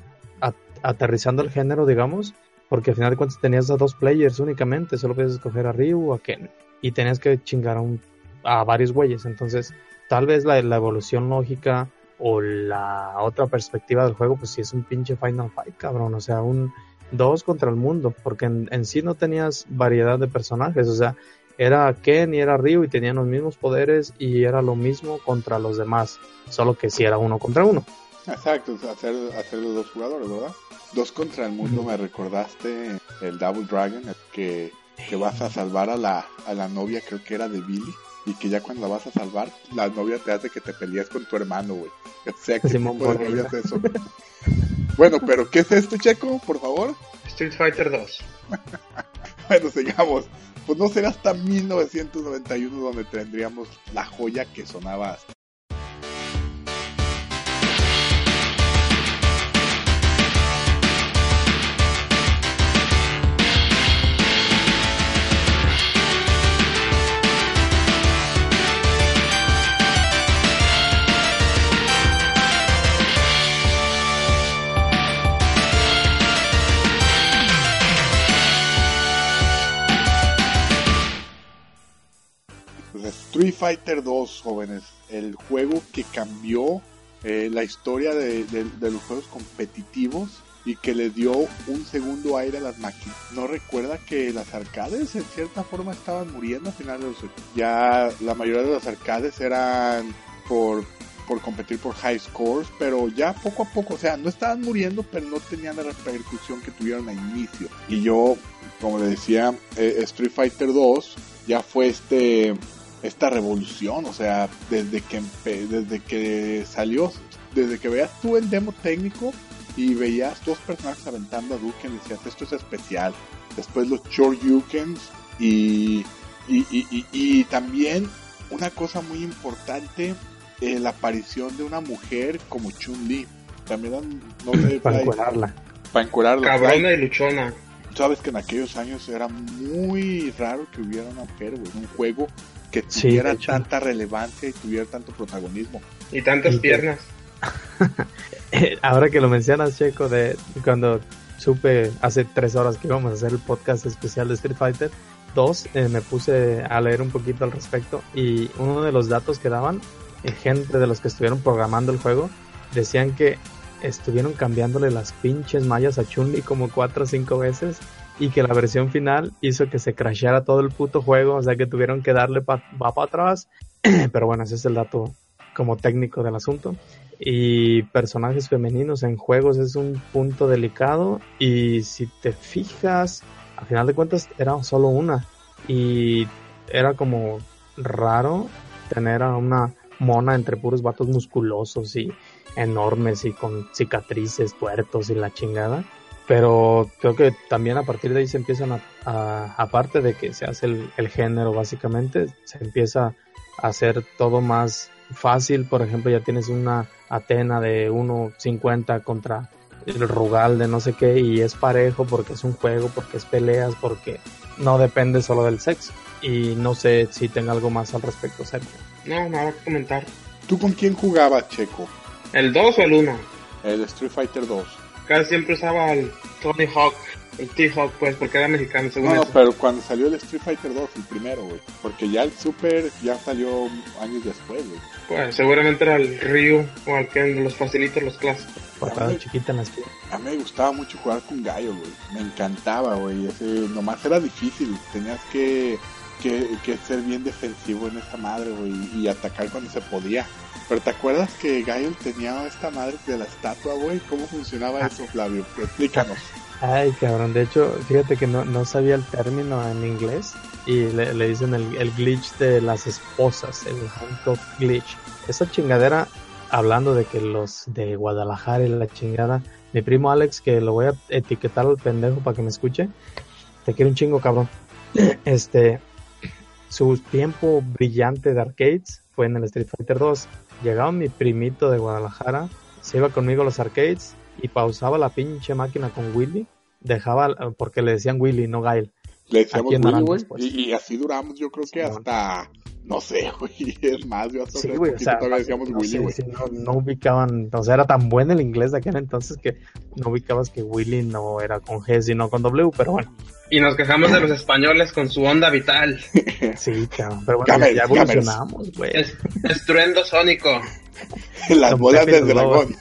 aterrizando el género, digamos, porque al final de cuentas tenías a dos players únicamente, solo podías escoger a Ryu o a Ken, y tenías que chingar a, un, a varios güeyes, entonces tal vez la, evolución lógica o la otra perspectiva del juego, pues sí es un pinche Final Fight, cabrón, o sea, un dos contra el mundo, porque en, en sí no tenías variedad de personajes, o sea, era Ken y era Ryu y tenían los mismos poderes y era lo mismo contra los demás, solo que si era uno contra uno. Exacto, hacer, hacer los dos jugadores, ¿verdad? Dos contra el mundo, me recordaste el Double Dragon, que, que vas a salvar a la, a la novia, creo que era de Billy, y que ya cuando la vas a salvar, la novia te hace que te pelees con tu hermano, güey. O sea, ¿qué tipo de novia es eso? bueno, pero ¿qué es esto, Checo, por favor? Street Fighter 2. bueno, sigamos pues no será hasta 1991 donde tendríamos la joya que sonaba hasta. Street Fighter 2, jóvenes, el juego que cambió eh, la historia de, los juegos competitivos y que le dio un segundo aire a las máquinas. ¿No recuerda que las arcades en cierta forma estaban muriendo a finales de los Ya la mayoría de las arcades eran por, por competir por high scores, pero ya poco a poco, o sea, no estaban muriendo, pero no tenían la repercusión que tuvieron al inicio. Y yo, como le decía, eh, Street Fighter 2 ya fue este esta revolución, o sea, desde que desde que salió, desde que veías tú el demo técnico y veías dos personajes aventando a Duken y decías esto es especial. Después los Shoryukens y y, y, y, y, también una cosa muy importante, eh, la aparición de una mujer como Chun-Li. También no sé, para encuadrarla. Para encuadrarla. Cabrona y luchona. Sabes que en aquellos años era muy raro que hubiera una mujer, en un juego que tuviera sí, tanta relevancia y tuviera tanto protagonismo. Y tantas y piernas. Ahora que lo mencionas, Checo, de cuando supe hace tres horas que íbamos a hacer el podcast especial de Street Fighter 2, eh, me puse a leer un poquito al respecto y uno de los datos que daban, eh, gente de los que estuvieron programando el juego, decían que estuvieron cambiándole las pinches mallas a Chun-Li como cuatro o cinco veces y que la versión final hizo que se crasheara todo el puto juego, o sea que tuvieron que darle pa va para atrás, pero bueno, ese es el dato como técnico del asunto. Y personajes femeninos en juegos es un punto delicado y si te fijas, a final de cuentas era solo una. Y era como raro tener a una mona entre puros vatos musculosos y enormes y con cicatrices, tuertos y la chingada pero creo que también a partir de ahí se empiezan a, a aparte de que se hace el, el, género básicamente, se empieza a hacer todo más fácil, por ejemplo ya tienes una Atena de 1.50 contra el Rugal de no sé qué y es parejo porque es un juego, porque es peleas, porque no depende solo del sexo. Y no sé si tenga algo más al respecto, Sergio. No, nada que comentar. ¿Tú con quién jugabas, Checo? ¿El 2 o el 1? El Street Fighter 2. Casi siempre usaba el Tony Hawk, el T-Hawk, pues, porque era mexicano, según No, no, eso. pero cuando salió el Street Fighter 2, el primero, güey. Porque ya el Super ya salió años después, güey. Pues, seguramente era el Ryu o el que los facilitos, los clásicos. Chiquita en la espalda. A mí me gustaba mucho jugar con Gallo, güey. Me encantaba, güey. Ese, nomás era difícil. Tenías que, que, que ser bien defensivo en esta madre, güey. Y atacar cuando se podía. Pero ¿te acuerdas que Gallo tenía esta madre de la estatua, güey? ¿Cómo funcionaba eso, Flavio? Explícanos. Ay, cabrón. De hecho, fíjate que no, no sabía el término en inglés. Y le, le dicen el, el glitch de las esposas, el handcuff glitch. Esa chingadera, hablando de que los de Guadalajara y la chingada. Mi primo Alex, que lo voy a etiquetar al pendejo para que me escuche. Te quiero un chingo, cabrón. Este, su tiempo brillante de arcades fue en el Street Fighter 2. Llegaba mi primito de Guadalajara, se iba conmigo a los arcades y pausaba la pinche máquina con Willy. Dejaba, porque le decían Willy, no Gail. Le decíamos Willy, güey. pues. Y, y así duramos, yo creo que hasta. No sé, güey. Es más, yo hasta Sí, güey, o poquito sea, todavía decíamos no, Willy, sé güey. si no, no ubicaban, o sea, era tan bueno el inglés de aquel entonces que no ubicabas que Willy no era con G, sino con W, pero bueno, Y nos quejamos de los españoles con su onda vital. sí, cabrón, pero bueno, ya evolucionamos, güey. Es estruendo sónico. Las Con bolas del dragón.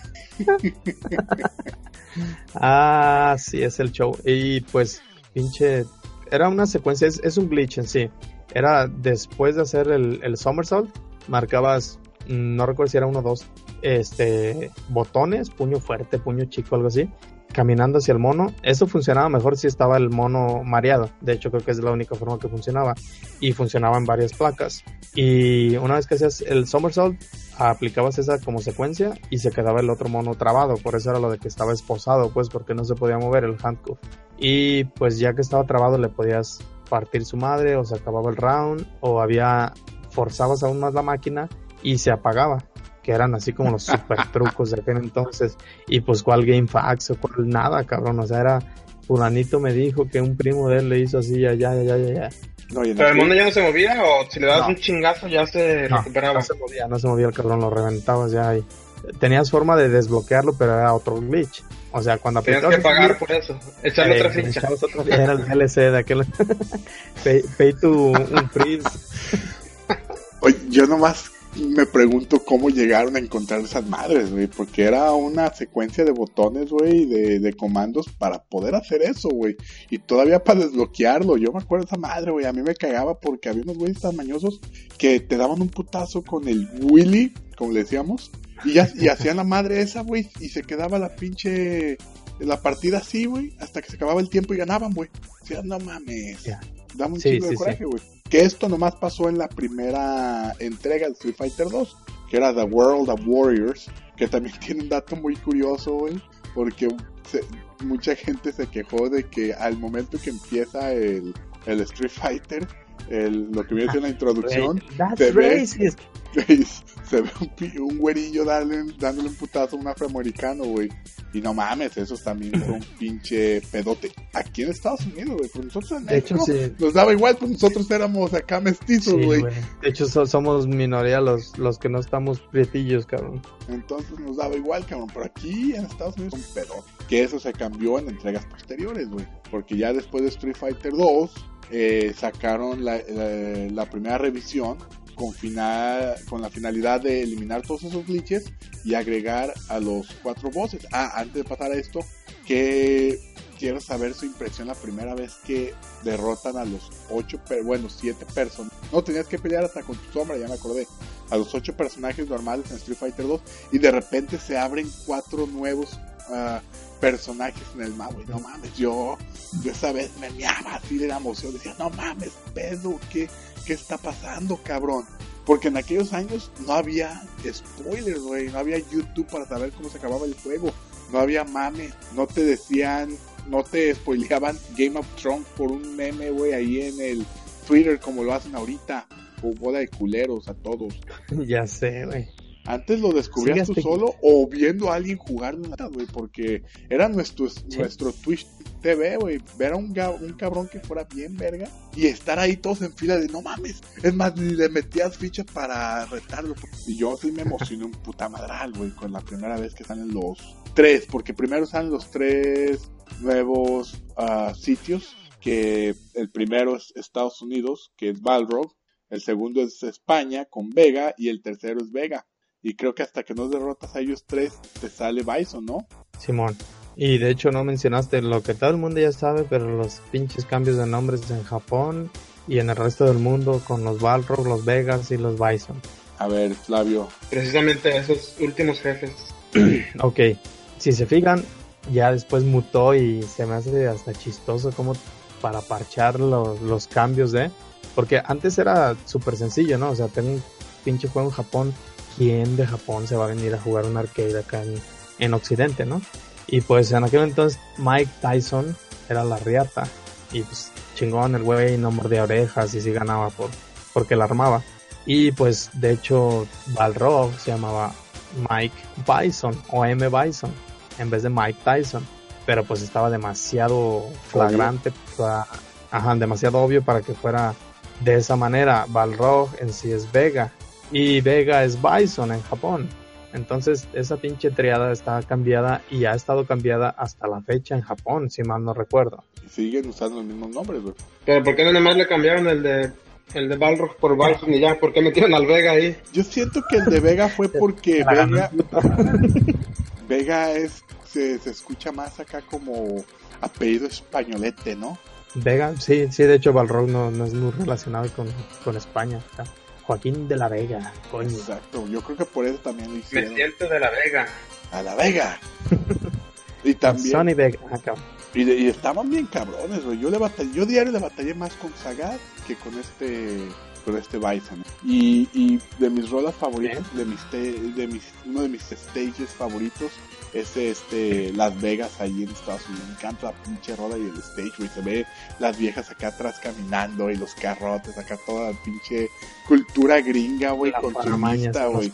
Ah, sí, es el show. Y pues, pinche, era una secuencia, es, es un glitch en sí. Era después de hacer el, el somersault, marcabas, mm, no recuerdo si era uno o dos, este, botones, puño fuerte, puño chico, algo así, caminando hacia el mono. Eso funcionaba mejor si estaba el mono mareado. De hecho, creo que es la única forma que funcionaba. Y funcionaba en varias placas. Y una vez que hacías el somersault, aplicabas esa como secuencia y se quedaba el otro mono trabado. Por eso era lo de que estaba esposado, pues, porque no se podía mover el handcuff. Y pues ya que estaba trabado, le podías partir su madre, o se acababa el round, o había. forzabas aún más la máquina y se apagaba. Que eran así como los super trucos de aquel entonces. Y pues, ¿cuál Game Fax o cuál nada, cabrón? O sea, era. Fulanito me dijo que un primo de él le hizo así, ya, ya, ya, ya, ya. No, Pero el mundo ya no se movía o si le dabas No. un chingazo ya se No, recuperaba. no se movía, no se movía el cabrón, lo reventabas ya y tenías forma de desbloquearlo, pero era otro glitch. O sea, cuando Tenías que pagar glitch, por eso. Echarle eh, otra ficha. echabas otra ficha. Era el DLC de aquel. pay, pay to un freeze. Oye, yo nomás me pregunto cómo llegaron a encontrar esas madres, güey, porque era una secuencia de botones, güey, y de, de comandos para poder hacer eso, güey, y todavía para desbloquearlo, yo me acuerdo de esa madre, güey, a mí me cagaba porque había unos güeyes tan mañosos que te daban un putazo con el Willy, como le decíamos, y ya y hacían la madre esa, güey, y se quedaba la pinche, la partida así, güey, hasta que se acababa el tiempo y ganaban, güey, o sea, no mames, Ya. dame un Sí, chingo de sí, coraje, güey. Que esto nomás pasó en la primera entrega de Street Fighter 2, que era The World of Warriors, que también tiene un dato muy curioso, güey, porque se- mucha gente se quejó de que al momento que empieza el, el Street Fighter, el- lo que viene siendo la introducción, That's te ve- se ve un, un güerillo darle, dándole un putazo a un afroamericano, güey. Y no mames, eso también fue un pinche pedote. Aquí en Estados Unidos, güey, pues nosotros en De hecho, sí. nos daba igual, pues nosotros éramos acá mestizos, güey. De hecho, so- somos minoría los, los que no estamos prietillos, cabrón. Entonces nos daba igual, cabrón. Pero aquí en Estados Unidos un pedo. Que eso se cambió en entregas posteriores, güey. Porque ya después de Street Fighter 2 eh, sacaron la, la- la primera revisión con, final, con la finalidad de eliminar todos esos glitches y agregar a los cuatro bosses. Ah, antes de pasar a esto, que quiero saber su impresión la primera vez que derrotan a los ocho, bueno, siete personas. No, tenías que pelear hasta con tu sombra, ya me acordé. A los ocho personajes normales en Street Fighter 2 y de repente se abren cuatro nuevos ah, personajes en el mapa. güey. No mames, yo, yo esa vez me meaba así de la emoción. Decía, no mames, pedo, ¿qué, qué está pasando, cabrón? Porque en aquellos años no había spoilers, güey. No había YouTube para saber cómo se acababa el juego. No había mame. No te decían, no te spoileaban Game of Thrones por un meme, güey, ahí en el Twitter como lo hacen ahorita. O bola de culeros a todos. ya sé, güey. Antes lo descubrías Sigue tú solo o viendo a alguien jugar, neta, güey, porque era nuestro, nuestro Twitch TV, güey. Ver a un, un cabrón que fuera bien verga y estar ahí todos en fila de no mames. Es más, ni le metías fichas para retarlo. Y yo sí me emocioné un puta madral, güey, con la primera vez que salen los tres, porque primero salen los tres nuevos ah, sitios, que el primero es Estados Unidos, que es Balrog, el segundo es España con Vega y el tercero es Vega. Y creo que hasta que no derrotas a ellos tres, te sale Bison, ¿no? Simón. Y de hecho no mencionaste lo que todo el mundo ya sabe, pero los pinches cambios de nombres en Japón y en el resto del mundo con los Balrog, los Vegas y los Bison. A ver, Flavio. Precisamente esos últimos jefes. Ok, si se fijan, ya después mutó y se me hace hasta chistoso como para parchar los, los cambios de... Porque antes era súper sencillo, ¿no? O sea, tengo un pinche juego en Japón. ¿Quién de Japón se va a venir a jugar un arcade acá en, en Occidente, no? Y pues en aquel entonces Mike Tyson era la riata. Y pues chingón el güey, no mordía orejas y sí ganaba por, porque la armaba. Y pues de hecho Balrog se llamaba Mike Bison o M Bison en vez de Mike Tyson. Pero pues estaba demasiado flagrante, para- ajá, demasiado obvio para que fuera de esa manera. Balrog en sí es Vega y Vega es Bison en Japón. Entonces esa pinche triada está cambiada y ha estado cambiada hasta la fecha en Japón, si mal no recuerdo. Y siguen usando los mismos nombres, güey. Pero ¿por qué no nomás le cambiaron el de el de Balrog por Bison y ya? ¿Por qué metieron al Vega ahí? Yo siento que el de Vega fue porque Vega, Vega es, se, se escucha más acá como apellido españolete, ¿no? Vega, sí, sí, de hecho Balrog no, no es muy relacionado con, con España. Joaquín de la Vega, coño. Exacto, yo creo que por eso también lo Me hicieron. siento de la Vega. A la Vega. y también, Sony Vega, acá. y, de- y estaban bien cabrones, güey. Yo le batallé, yo diario le batallé más con Sagat que con este, con este Bison. Y, y de mis rolas favoritas, de mis, te- de mis, uno de mis stages favoritos es este, Las Vegas ahí en Estados Unidos. Me encanta la pinche rola y el stage, güey. Se ve las viejas acá atrás caminando y los carrotes, acá toda la pinche cultura gringa, güey, consumista, güey.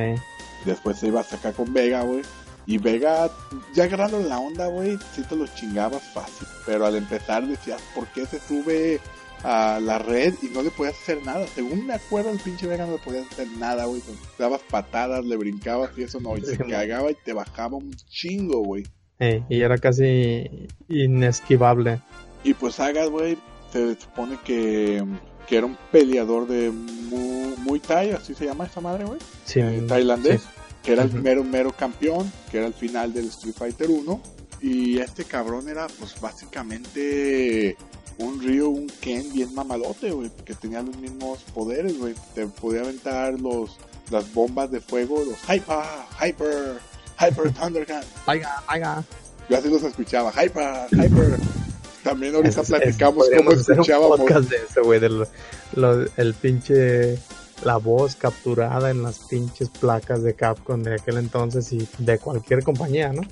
eh. Después se iba a sacar con Vega, güey. Y Vega, ya agarrando la onda, güey, sí te lo chingabas fácil. Pero al empezar decías, ¿por qué se sube a la red y no le podías hacer nada? Según me acuerdo, el pinche Vega no le podías hacer nada, güey. Dabas patadas, le brincabas y eso no. Y se cagaba y te bajaba un chingo, güey. Y era casi inesquivable. Y pues Sagat, güey, se supone que, que era un peleador de Mu- Muay Thai, así se llama esta madre, güey. Sí, eh, tailandés, sí. que era el mero, mero campeón, que era el final del Street Fighter 1. Y este cabrón era, pues, básicamente un Ryu, un Ken bien mamalote, güey, que tenía los mismos poderes, güey. Te podía aventar los, las bombas de fuego, los Hyper, Hyper, Hyper Thundercat. Vaya, vaya. Yo así los escuchaba, Hyper, Hyper. También ahorita Es- es- platicamos cómo hacer un escuchábamos. podcast de eso, güey, del lo- el pinche la voz capturada en las pinches placas de Capcom de aquel entonces y de cualquier compañía, ¿no?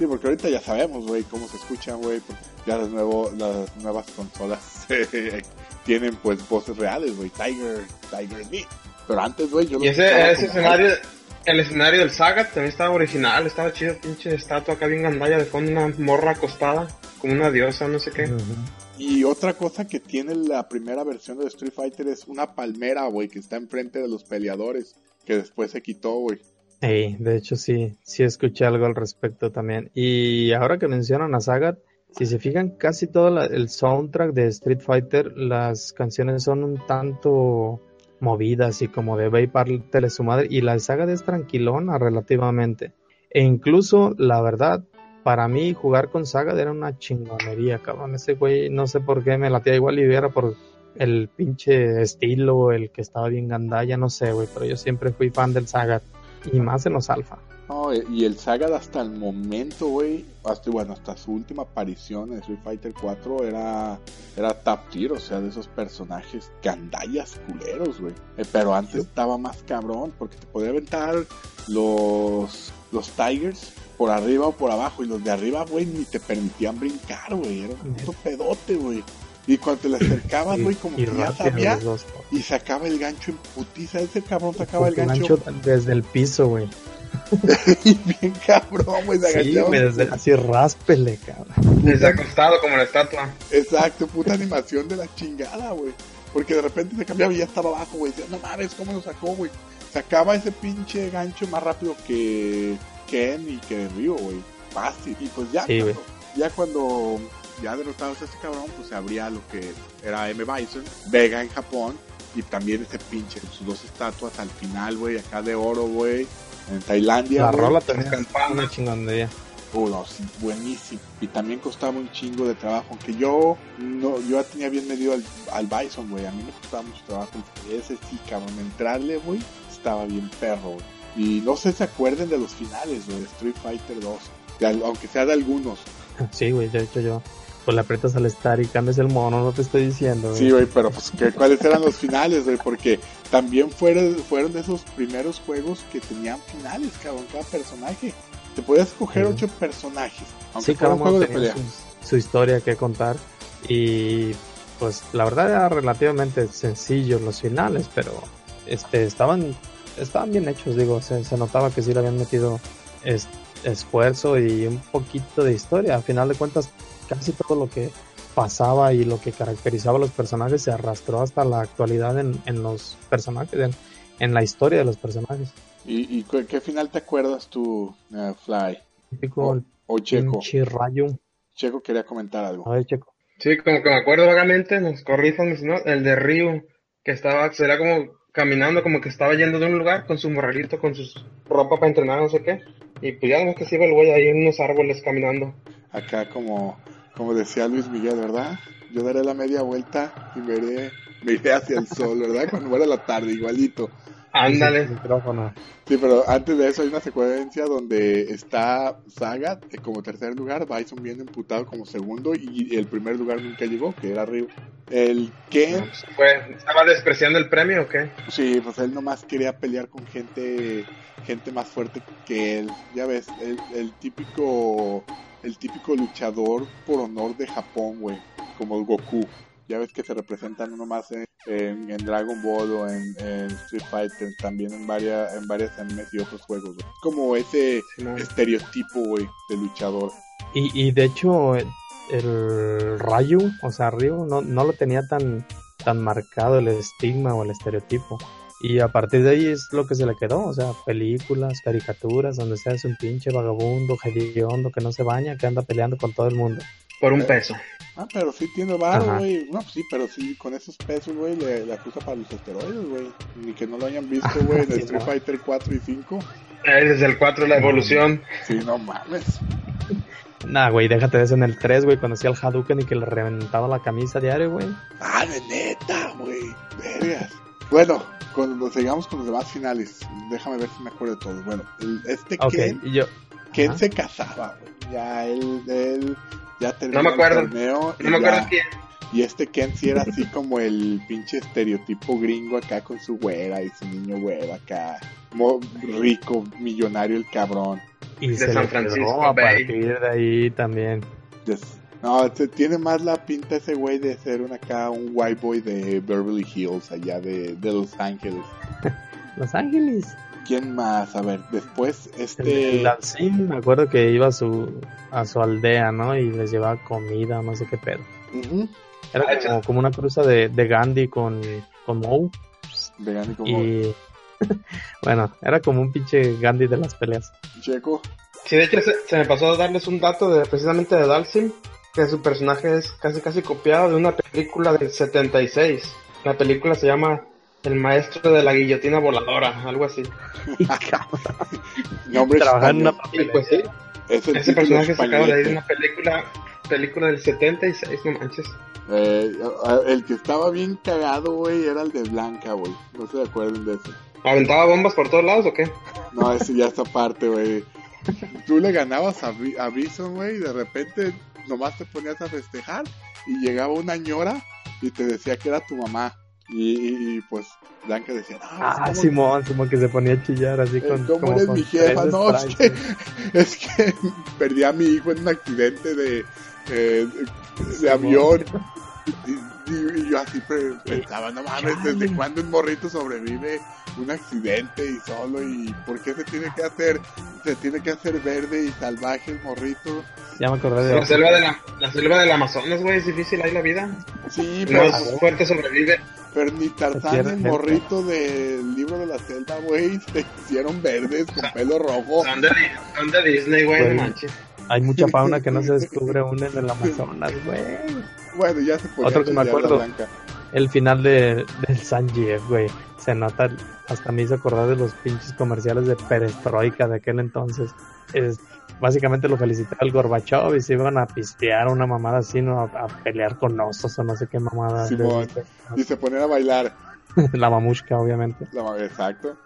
Sí, porque ahorita ya sabemos, güey, cómo se escuchan, güey. Ya las, nuevo, las nuevas consolas eh, tienen, pues, voces reales, güey. Tiger, Tiger Meat. Pero antes, güey, yo Y ese, escenario, el escenario del Sagat también estaba original, estaba chido, pinche estatua acá bien gandalla de fondo, una morra acostada, como una diosa, no sé qué. Y otra cosa que tiene la primera versión de Street Fighter es una palmera, güey, que está enfrente de los peleadores. Que después se quitó, güey. De hecho sí, sí escuché algo al respecto también. Y ahora que mencionan a Sagat, si se fijan, casi todo el soundtrack de Street Fighter, las canciones son un tanto movidas y como de ve y su madre. Y la de Sagat es tranquilona relativamente. E incluso, la verdad, para mí jugar con Sagat era una chingonería, cabrón. Ese güey, no sé por qué me latía igual y era por el pinche estilo, el que estaba bien gandalla, no sé, güey. Pero yo siempre fui fan del Sagat. Y más en los alfa. No, y el Sagat hasta el momento, güey, hasta, bueno, hasta su última aparición en Street Fighter 4 era, era top tier, o sea, de esos personajes gandallas culeros, güey. Eh, pero antes estaba más cabrón, porque te podía aventar los, los Tigers por arriba o por abajo, y los de arriba, güey, ni te permitían brincar, güey, era un puto pedote, güey. Y cuando te le acercabas, güey, como y que ya sabía dos. y sacaba el gancho en putiza. Ese cabrón sacaba el gancho, gancho desde el piso, güey. y bien cabrón, güey, se Sí, agachaba. güey, desde así ráspele, cabrón. Desde acostado como la estatua. Exacto, puta animación de la chingada, güey. Porque de repente se cambiaba y ya estaba abajo, güey. No mames, ¿cómo lo sacó, güey? Sacaba ese pinche gancho más rápido que Ken y que Ryo, güey. Fácil. Y pues ya, Sí, cuando, ya cuando ya derrotados a este cabrón, pues se abría lo que era M. Bison, Vega en Japón. Y también ese pinche, sus dos estatuas al final, güey, acá de oro, güey. En Tailandia. La güey. rola también Campana. una chingonería. Oh, no, sí, buenísimo. Y también costaba un chingo de trabajo. Aunque yo no, yo ya tenía bien medido al, al Bison, güey. A mí me costaba mucho trabajo. Ese sí, cabrón. Entrarle, güey, estaba bien perro, güey. Y no sé si se acuerden de los finales, güey, de Street Fighter 2. De al- aunque sea de algunos. Sí, güey, de hecho yo. Pues le aprietas al estar y cambias el mono, no te estoy diciendo, güey. Sí, güey, pero pues, ¿qué- ¿cuáles eran los finales, güey? Porque también fueron, fueron de esos primeros juegos que tenían finales, cabrón, cada personaje. Te podías escoger Sí. ocho personajes. Aunque Sí, fuera cada un juego uno de pelea. su, su historia que contar. Y pues la verdad era relativamente sencillo los finales, pero este estaban estaban bien hechos, digo, se, se notaba que sí le habían metido es- esfuerzo y un poquito de historia. Al final de cuentas, casi todo lo que pasaba y lo que caracterizaba a los personajes se arrastró hasta la actualidad en, en los personajes, en, en la historia de los personajes. ¿Y, y qué final te acuerdas tú, eh, Fly? Típico O, el o Checo. rayo. Checo quería comentar algo. A ver, Checo. Sí, como que me acuerdo vagamente, nos corrijan, no, el de Ryu, que estaba, será como caminando, como que estaba yendo de un lugar con su morralito, con su ropa para entrenar, no sé qué. Y pues ya no que se iba el güey ahí en unos árboles caminando. Acá como, como decía Luis Miguel, ¿verdad? Yo daré la media vuelta y me iré, me iré hacia el sol, ¿verdad? Cuando muera la tarde, igualito. Ándale. Micrófono. Sí, pero antes de eso hay una secuencia donde está Sagat eh, como tercer lugar, Bison bien emputado como segundo y el primer lugar nunca llegó, que era Ryu. El Ken, Pues, fue- ¿Estaba despreciando el premio o qué? sí, pues él nomás quería pelear con gente gente más fuerte que él. Ya ves, el, el típico el típico luchador por honor de Japón, güey, como el Goku. Ya ves que se representan uno más en, en- en Dragon Ball o en, en Street Fighter, también en varias en varias animes y otros juegos. Como ese estereotipo, güey, de luchador. Y, y de hecho, el, el Ryu, o sea, Ryu, no, no lo tenía tan, tan marcado el estigma o el estereotipo. Y a partir de ahí es lo que se le quedó, o sea, películas, caricaturas, donde sea es un pinche vagabundo, hediondo, que no se baña, que anda peleando con todo el mundo. Por un peso. Ah, pero sí tiene barro, güey. No, pues sí, pero sí, con esos pesos, güey, le, le acusa para los esteroides, güey. Ni que no lo hayan visto, güey, en Sí, Street no. Fighter 4 y 5. Eh, Desde el 4 la evolución. Sí, no mames. Nah, güey, déjate de eso en el 3, güey, cuando hacía el Hadouken y que le reventaba la camisa diario, güey. Ah, de neta, güey. Vergas. Bueno, cuando sigamos con los demás finales, déjame ver si me acuerdo de todo. Bueno, el- este Ken, y yo, Ken se casaba, güey. Ya él, él ya terminó me acuerdo. el torneo. No me ya- acuerdo quién. Y este Ken sí era así como el pinche estereotipo gringo acá con su güera y su niño güero acá. Mo- rico, millonario el cabrón. y De se San le Francisco quedó a Bay. partir de ahí también. Des- No, se- tiene más la pinta ese güey de ser un acá, un white boy de Beverly Hills, allá de, de Los Ángeles. Los Ángeles. ¿Quién más? A ver, después este... el Dalsim, me acuerdo que iba a su, a su aldea, ¿no? Y les llevaba comida, no sé qué pedo. Era Ah, como, como una cruza de, de Gandhi con, con Moe. vegano y como Y bueno, era como un pinche Gandhi de las peleas. Checo. Sí, de hecho se, se me pasó a darles un dato de precisamente de Dalsim, que su personaje es casi casi copiado de una película del 76. La película se llama El maestro de la guillotina voladora, algo así. Nombre Trabajar en una español. Y pues sí, ese título personaje sacado de ahí de una película, película del 76, no manches. Eh, a- el que estaba bien cagado, güey, era el de Blanca, güey. No se acuerdan de eso. ¿Aventaba bombas por todos lados o qué? No, ese ya está parte, güey. Tú le ganabas a, a Bison, güey, y de repente nomás te ponías a festejar y llegaba una ñora y te decía que era tu mamá. Y, pues Blanca decía, Ah, ¿cómo- Simón, Simón que se ponía a chillar así con. ¿Cómo como eres con mi jefa? No, es que, es que perdí a mi hijo en un accidente de, eh, de avión. Y, y- y yo así pe- pensaba, no mames, ¿desde cuándo un morrito sobrevive un accidente y solo? ¿Y por qué se tiene que hacer, se tiene que hacer verde y salvaje el morrito? Ya me acordé de La selva, de la, la selva del Amazonas, güey, es difícil ahí la vida. Sí, pero, Más fuerte sobrevive. pero ni Tarzán Cualquier el gente. morrito del libro de la selva, güey, se hicieron verdes con pelo rojo. Son de, son de Disney, güey, manches. Hay mucha fauna que no se descubre aún en el Amazonas, güey. Bueno, ya se podía Otro que me acuerdo. El final de, del Sanjeev, güey. Se nota, hasta me hizo acordar de los pinches comerciales de Perestroika de aquel entonces. Es, básicamente lo felicitaba el Gorbachov y se iban a pistear una mamada así, ¿no? A, a pelear con osos o no sé qué mamada. Simón. Y se ponían a bailar. la mamushka, obviamente. La- exacto.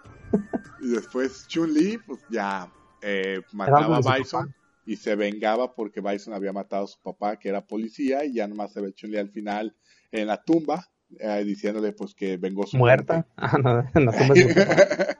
Y después Chun-Li, pues ya eh, mataba a Bison y se vengaba porque Bison había matado a su papá, que era policía, y ya nomás se ve Chun-Li al final en la tumba, eh, diciéndole pues que vengó su Muerta. Ah, no, no.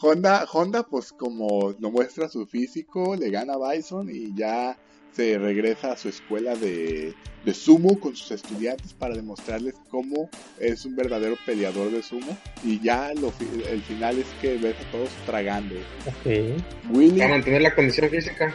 Honda, Honda, pues como no muestra su físico, le gana a Bison y ya se regresa a su escuela de, de sumo con sus estudiantes para demostrarles cómo es un verdadero peleador de sumo. Y ya lo, el final es que ves a todos tragando. Ok. Willy, Para mantener la condición física.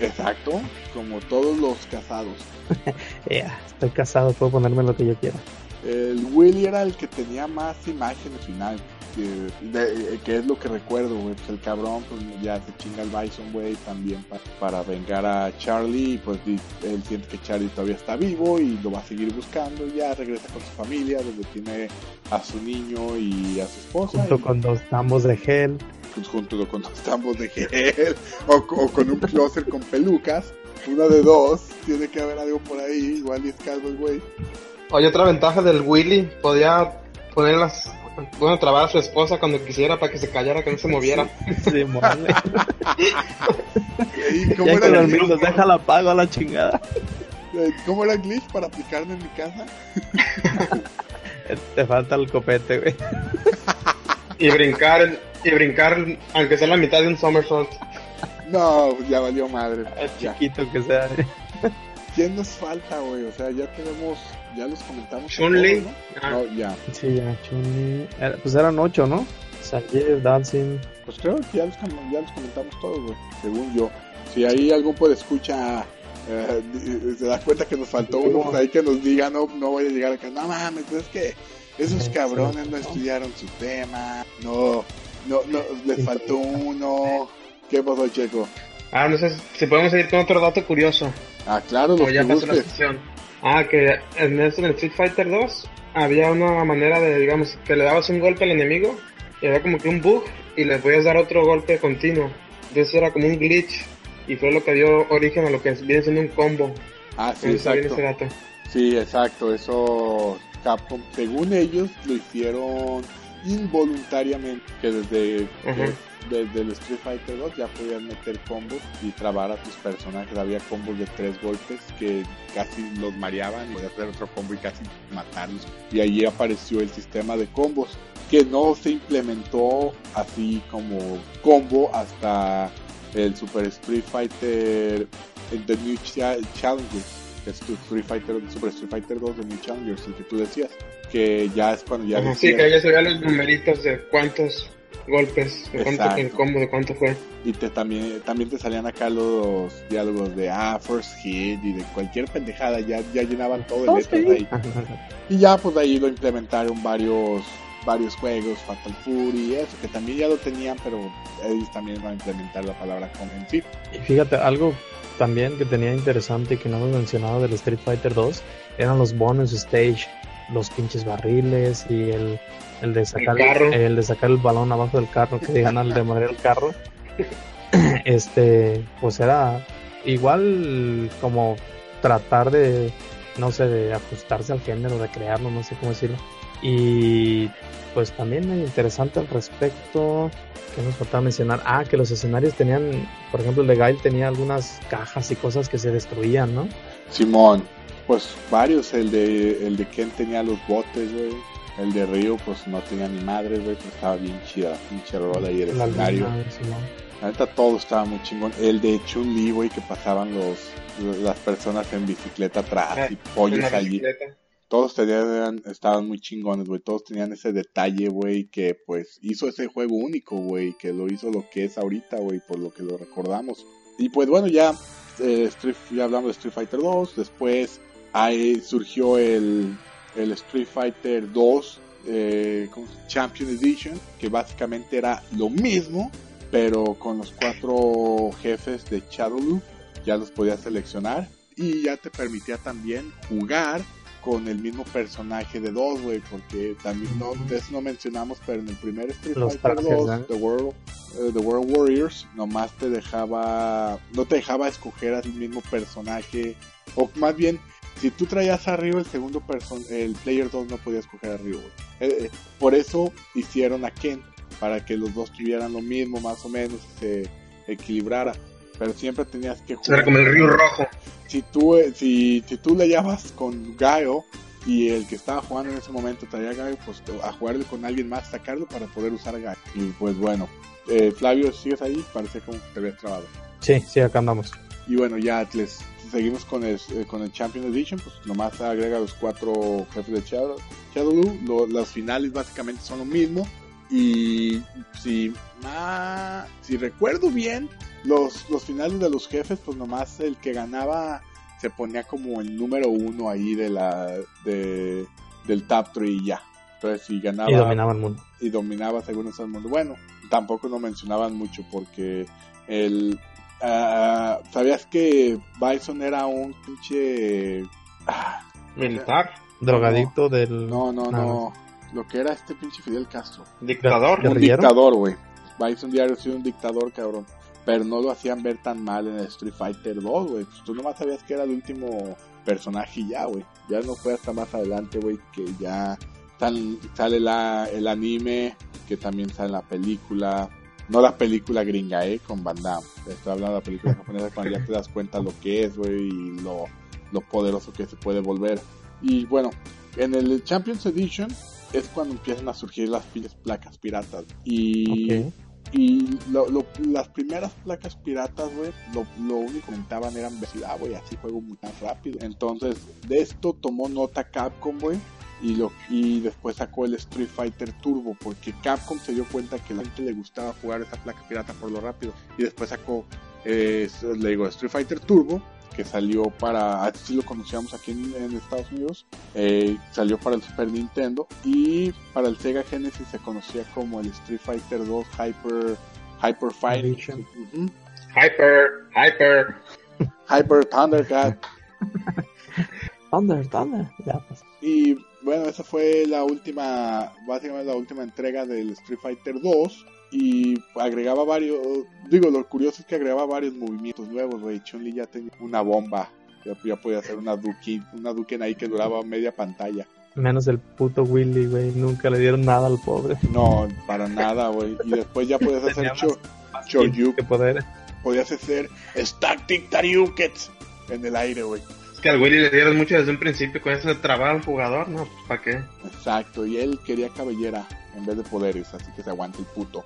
Exacto, como todos los casados. Estoy casado, puedo ponerme lo que yo quiera. El Willy era el que tenía más imágenes final. Que, de- que es lo que recuerdo, güey. Pues el cabrón, pues ya se chinga el Bison, güey, también pa- para vengar a Charlie. Y pues él siente que Charlie todavía está vivo y lo va a seguir buscando. Y ya regresa con su familia, donde tiene a su niño y a su esposa. Junto y, con dos tambos de gel. Junto con dos tambos de gel o, co- o con un closet con pelucas. Una de dos, tiene que haber algo por ahí. Igual y es calvo el güey. Oye, otra ventaja del Willy, podía poner las... Bueno, trabar a su esposa cuando quisiera para que se callara, que no se moviera. Sí. ¿Y cómo Ya era glitch? déjala pago a la chingada. ¿Cómo era el glitch para aplicarme en mi casa? Te falta el copete, güey. Y brincar, y brincar, aunque sea la mitad de un somersault. No, pues ya valió madre. El Ya. chiquito que sea. ¿Quién nos falta, güey? O sea, ya tenemos, ya los comentamos. Chun-Li. Ah. ¿no? Ya. Sí, ya, Chun-Li. Era- Pues eran ocho, ¿no? Sanjeev, Dancing. Pues creo que ya los, ya los comentamos todos, güey. Según yo. Si ahí algún puede escucha eh, se da cuenta que nos faltó uno, pues ahí que nos diga, no, no voy a llegar acá. No mames, es que esos Sí, cabrones sí. no estudiaron su tema. No, no, no, les faltó uno. ¿Qué pasó, Checo? Ah, no sé si podemos seguir con otro dato curioso. Ah, claro, los O ya pasó la. Ah, que en este en el Street Fighter 2 había una manera de, digamos, que le dabas un golpe al enemigo y había como que un bug y le podías dar otro golpe continuo. Entonces era como un glitch y fue lo que dio origen a lo que viene siendo un combo. Ah, sí, exacto. ese dato. Sí, exacto. Eso Capcom, según ellos, lo hicieron involuntariamente. Que desde, que desde el Street Fighter 2 ya podían meter combos y trabar a tus personajes. Había combos de tres golpes que casi los mareaban y podías hacer otro combo y casi matarlos. Y allí apareció el sistema de combos que no se implementó así como combo hasta el Super Street Fighter The New Cha- Challengers que es tu Street Fighter Super Street Fighter 2 de New Challengers el que tú decías que ya es cuando ya Ajá, sí, que ya se veían los numeritos de cuántos golpes, de cuánto, Exacto. el combo, de cuánto fue. y te también también te salían acá los diálogos de ah first hit y de cualquier pendejada ya ya llenaban todo Oh, de letras ahí. Y ya pues de ahí lo implementaron varios varios juegos Fatal Fury y eso que también ya lo tenían pero ellos también van a implementar la palabra como en sí Y fíjate, algo también que tenía interesante y que no hemos mencionado del Street Fighter 2 eran los bonus stage, los pinches barriles y el, el de sacar el de sacar el balón abajo del carro que digan al demoler el carro. Este, pues era igual como tratar de no sé, de ajustarse al género, de crearlo, no sé cómo decirlo. Y pues también es interesante al respecto, que nos faltaba mencionar, ah, que los escenarios tenían, por ejemplo, el de Gail tenía algunas cajas y cosas que se destruían, ¿no? Simón, pues varios, el de el de Ken tenía los botes, güey. El de Río, pues no tenía ni madre, güey, pero estaba bien chida la pinche rola y el La escenario. La neta todo estaba muy chingón. El de Chun-Li, güey, que pasaban los, las personas en bicicleta atrás y pollos allí. Todos tenían, estaban muy chingones, güey. Todos tenían ese detalle, güey, que pues hizo ese juego único, güey. Que lo hizo lo que es ahorita, güey, por lo que lo recordamos. Y pues bueno, ya, eh, Street- ya hablamos de Street Fighter 2. Después ahí surgió el, el Street Fighter 2 eh, ¿cómo se- Champion Edition, que básicamente era lo mismo, pero con los cuatro jefes de Shadow Loop. Ya los podías seleccionar. Y ya te permitía también jugar con el mismo personaje de dos, güey, porque también no, de eso no mencionamos, pero en el primer Street Los Fighter trajes, 2, ¿no? The World, eh, The World Warriors, nomás te dejaba, no te dejaba escoger al mismo personaje, o más bien, si tú traías arriba el segundo person, el Player 2 no podía escoger arriba, güey. Eh, eh, por eso hicieron a Ken, para que los dos tuvieran lo mismo, más o menos, y se equilibrara. Pero siempre tenías que jugar Era como el río rojo. si tú, eh, si, si tú le llamas con Gaio y el que estaba jugando en ese momento traía a Gaio, pues a jugarle con alguien más, sacarlo para poder usar a Gaio. Y pues bueno, eh, Flavio, ¿sigues ahí? Parece como que te habías trabado. Sí, sí, acá andamos. Y bueno, ya les seguimos con el, eh, con el Champion Edition, pues nomás agrega los cuatro jefes de Shadow, Shadowloo. Lo- los finales básicamente son lo mismo. Y si, ma- si recuerdo bien, los, los finales de los jefes, pues nomás el que ganaba se ponía como el número uno ahí de la de, del top 3 y ya. Entonces si ganaba Y dominaba el mundo. y dominaba según eso el mundo. Bueno, tampoco lo mencionaban mucho porque el... ah, ¿Sabías que Bison era un pinche... ah, Militar. Drogadicto del. no, no, Nada. no. Lo que era este pinche Fidel Castro. Dictador. ¿Guerrillero? Un dictador, güey. Bison diario ha sido un dictador, cabrón. Pero no lo hacían ver tan mal en el Street Fighter 2, güey. Pues tú nomás sabías que era el último personaje ya, güey. Ya no fue hasta más adelante, güey, que ya sal- sale la, el anime, que también sale la película. No la película gringa, eh, con Van Damme. Estoy hablando de la película japonesa cuando ya te das cuenta lo que es, güey, y lo, poderoso que se puede volver. Y bueno, en el Champions Edition es cuando empiezan a surgir las placas piratas. Y. y lo- lo- las primeras placas piratas, güey, lo, único que comentaban eran velocidad, güey, así juego muy más rápido. Entonces, de esto tomó nota Capcom, güey. Y, lo, y después sacó el Street Fighter Turbo porque Capcom se dio cuenta que a la gente le gustaba jugar esa placa pirata por lo rápido y después sacó eh, le digo Street Fighter Turbo que salió para así lo conocíamos aquí en, en Estados Unidos eh, salió para el Super Nintendo y para el Sega Genesis se conocía como el Street Fighter 2 Hyper Hyper Fight. Hyper. Hyper. Hyper Thundercat Thunder, Thunder. Ya, pues. Y bueno, esa fue la última, básicamente la última entrega del Street Fighter 2. Y agregaba varios, digo, lo curioso es que agregaba varios movimientos nuevos, güey. Chun-Li ya tenía una bomba, ya, ya podía hacer una Dukin, una Duken ahí que duraba media pantalla. Menos el puto Willy, güey. Nunca le dieron nada al pobre. No, para nada, güey. Y después ya podías hacer cho, Choryuken, ¿Qué poder? podías hacer Static Taryukets en el aire, güey. Que al Willy le dieron mucho desde un principio. Con eso de al jugador. No, pues ¿para qué? Exacto, y él quería cabellera en vez de poderes, así que se aguanta el puto.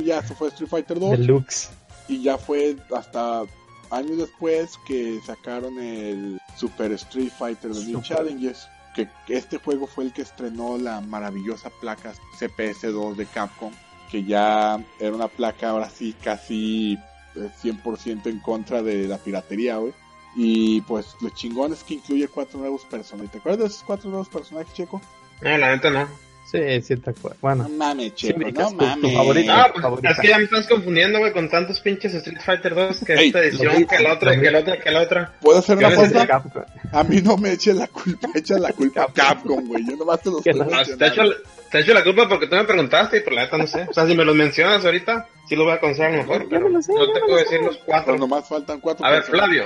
Ya eso fue Street Fighter 2. Deluxe. Y ya fue hasta años después que sacaron el Super Street Fighter The New. Challenges. Que este juego fue el que estrenó la maravillosa placa CPS2 de Capcom. Que ya era una placa ahora sí casi eh, 100% en contra de la piratería, güey. Y pues lo chingón es que incluye cuatro nuevos personajes. ¿Te acuerdas de esos cuatro nuevos personajes, Checo? No, la neta no. Sí, sí te acuerdo. Bueno, No mames, Checo, Sí, no tu- tu mames. favorito. Ah, pues favorita. es que ya me estás confundiendo, güey, con tantos pinches Street Fighter 2 que Ey, esta edición, que la otra, que la otra, que la otra. ¿Puedo hacer una. Capcom. A mí no me eches la culpa, echa la culpa a Capcom, güey. Yo nomás te los no, Ah, te, mencionando. te he hecho la culpa porque tú me preguntaste y por la neta no sé. O sea, si me los mencionas ahorita, sí lo voy a conocer a lo mejor, pero me lo sé, no te me puedo lo decir sé. los Pero cuatro. nomás faltan cuatro A ver, personas. Flavio.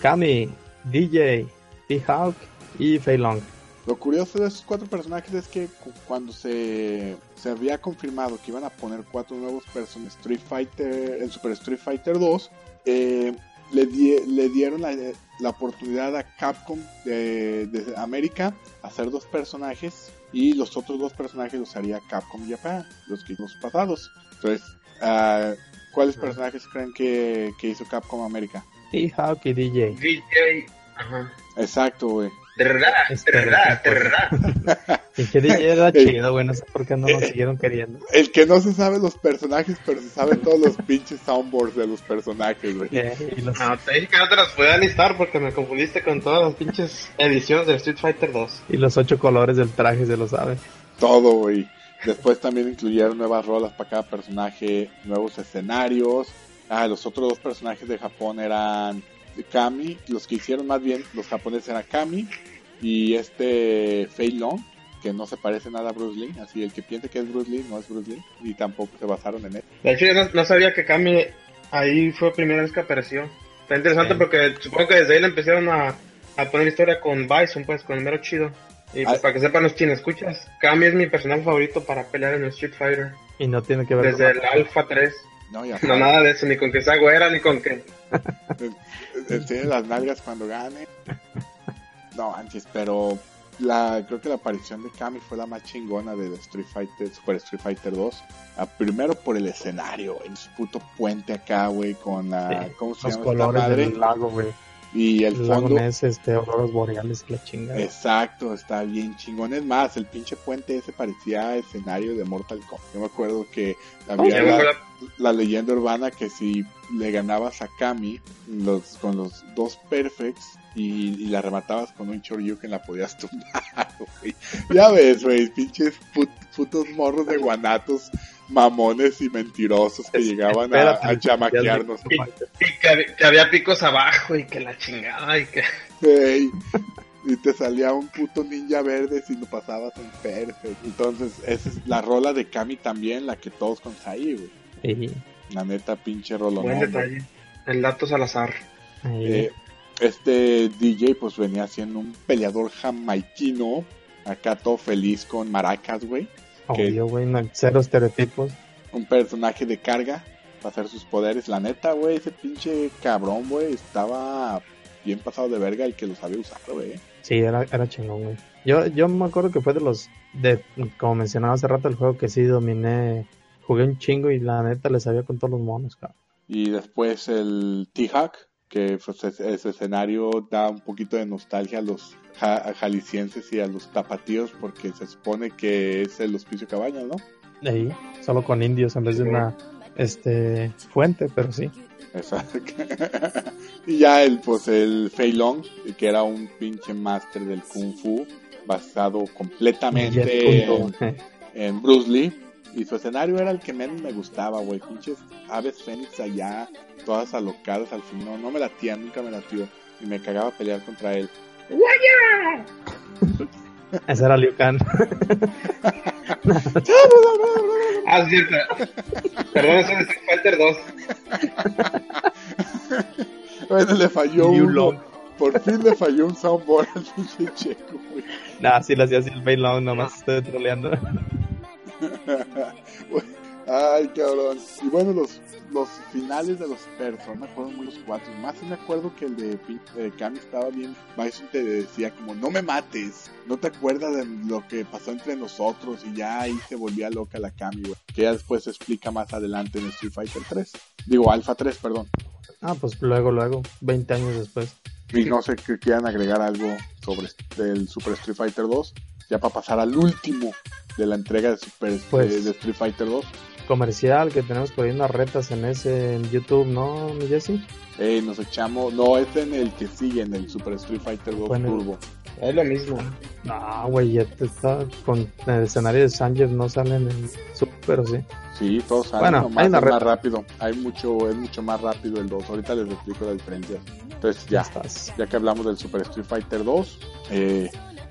Kami, DJ, T-Hawk y Fei Long. Lo curioso de esos cuatro personajes es que cu- cuando se, se había confirmado que iban a poner cuatro nuevos personajes Street Fighter, en Super Street Fighter 2, eh, le, di- le dieron la, la oportunidad a Capcom de, de América hacer dos personajes y los otros dos personajes los haría Capcom Japan, los que los pasados. Entonces, ah, ¿cuáles personajes creen que, que hizo Capcom América? T-Hawk y DJ. DJ. Ajá. Exacto, güey. Terra, pues. terra. Y que era chido, güey. No sé por qué no lo siguieron queriendo. El que no se sabe los personajes, pero se sabe todos los pinches soundboards de los personajes, güey. Eh, y los, No, te dije que no te las podía listar porque me confundiste con todas las pinches ediciones de Street Fighter 2. y los ocho colores del traje se lo sabe. Todo, güey. Después también incluyeron nuevas rolas para cada personaje, nuevos escenarios. Ah, los otros dos personajes de Japón eran Kami. Los que hicieron más bien, los japoneses eran Kami y este Fei Long, que no se parece nada a Bruce Lee. Así, el que piense que es Bruce Lee no es Bruce Lee y tampoco se basaron en él. De hecho, yo no, no sabía que Kami ahí fue la primera vez que apareció. Está interesante Sí. porque supongo que desde ahí le empezaron a, a poner historia con Bison, pues, con el mero chido. Y pues, Ah. para que sepan los chinos, escuchas, Kami es mi personaje favorito para pelear en el Street Fighter. Y no tiene que ver Desde con el Alpha 3. No, ya No, nada de eso, ni con que sea güera, ni con que... enseñe las nalgas cuando gane. No, manches, pero la, creo que la aparición de Kami fue la más chingona de Street Fighter, Super Street Fighter 2. Ah, primero por el escenario, en su puto puente acá, güey, con la, Sí, ¿cómo se los llama esta colores madre? del lago, güey. Y el fondo, este, auroras boreales, la chingada. exacto, está bien chingón. Es más, el pinche puente ese parecía escenario de Mortal Kombat. Yo me acuerdo que había la- acuerdo- la leyenda urbana que si le ganabas a Kami los, con los dos perfects y, y la rematabas con un Choryuken la podías tumbar, güey. Ya ves, güey, pinches put- putos morros de guanatos mamones y mentirosos que Es- llegaban a, espérate, a chamaquearnos. Y, y que, había- que había picos abajo y que la chingada y que... Y te salía un puto ninja verde si lo pasabas en perfect. Entonces, esa es la rola de Kami también, la que todos con güey. La neta, pinche rola. Buen detalle. El dato Salazar. ahí, Eh, este DJ pues venía siendo un peleador jamaiquino, acá todo feliz con maracas, güey. obvio, güey, no- cero estereotipos. Un personaje de carga para hacer sus poderes. La neta, güey, ese pinche cabrón, güey, estaba bien pasado de verga el que lo sabía usar, güey. Sí, era, era chingón, güey. Yo, yo me acuerdo que fue de los, de, como mencionaba hace rato, el juego que sí dominé, jugué un chingo y la neta le sabía con todos los monos, cabrón. Y después el T-Hack, que pues, ese, ese escenario da un poquito de nostalgia a los ja- jaliscienses y a los tapatíos porque se supone que es el hospicio cabañas, ¿no? Ahí, solo con indios en vez de una, este, fuente, pero sí. Exacto. y ya el, pues el Fei Long, que era un pinche máster del Kung Fu, basado completamente en Bruce Lee. Y su escenario era el que menos me gustaba, güey. Pinches aves fénix allá, todas alocadas al fin. No, no me latían, nunca me latió. Y me cagaba pelear contra él. Ese era Liu Kang. Ah, sí, cierto. Perdón, eso es Street Fighter 2. Bueno, le falló Liu uno. Long. Por fin le falló un soundboard al pinche checo, güey. Nah, sí le hacía así el Long, nomás estoy troleando. Ay, cabrón. Y bueno, los, los finales de los persos, me acuerdo muy los cuatro. Más sí me acuerdo que el de, de Kami estaba bien. Bison te decía como, no me mates. No te acuerdas de lo que pasó entre nosotros. Y ya ahí se volvía loca la Kami, güey. Que ya después se explica más adelante en Street Fighter 3. Digo, Alpha 3, perdón. Ah, pues luego, luego, 20 años después. Y no sé que quieran agregar algo sobre el Super Street Fighter 2. Ya para pasar al último de la entrega de, Super, Pues- de, Street Fighter 2. comercial que tenemos por ahí unas retas en ese en YouTube, ¿no, mi Jesse? Eh, nos echamos, no, es en el que sigue, en el Super Street Fighter 2 Bueno. Turbo. Es lo mismo. No, güey, ya te está con el escenario de Sánchez no salen en Super, ¿o sí? Sí, todos salen, Bueno, nomás hay una es más rápido. Hay mucho, es mucho más rápido el 2. Ahorita les explico la diferencia. Entonces ya, estás. ya que hablamos del Super Street Fighter 2, eh,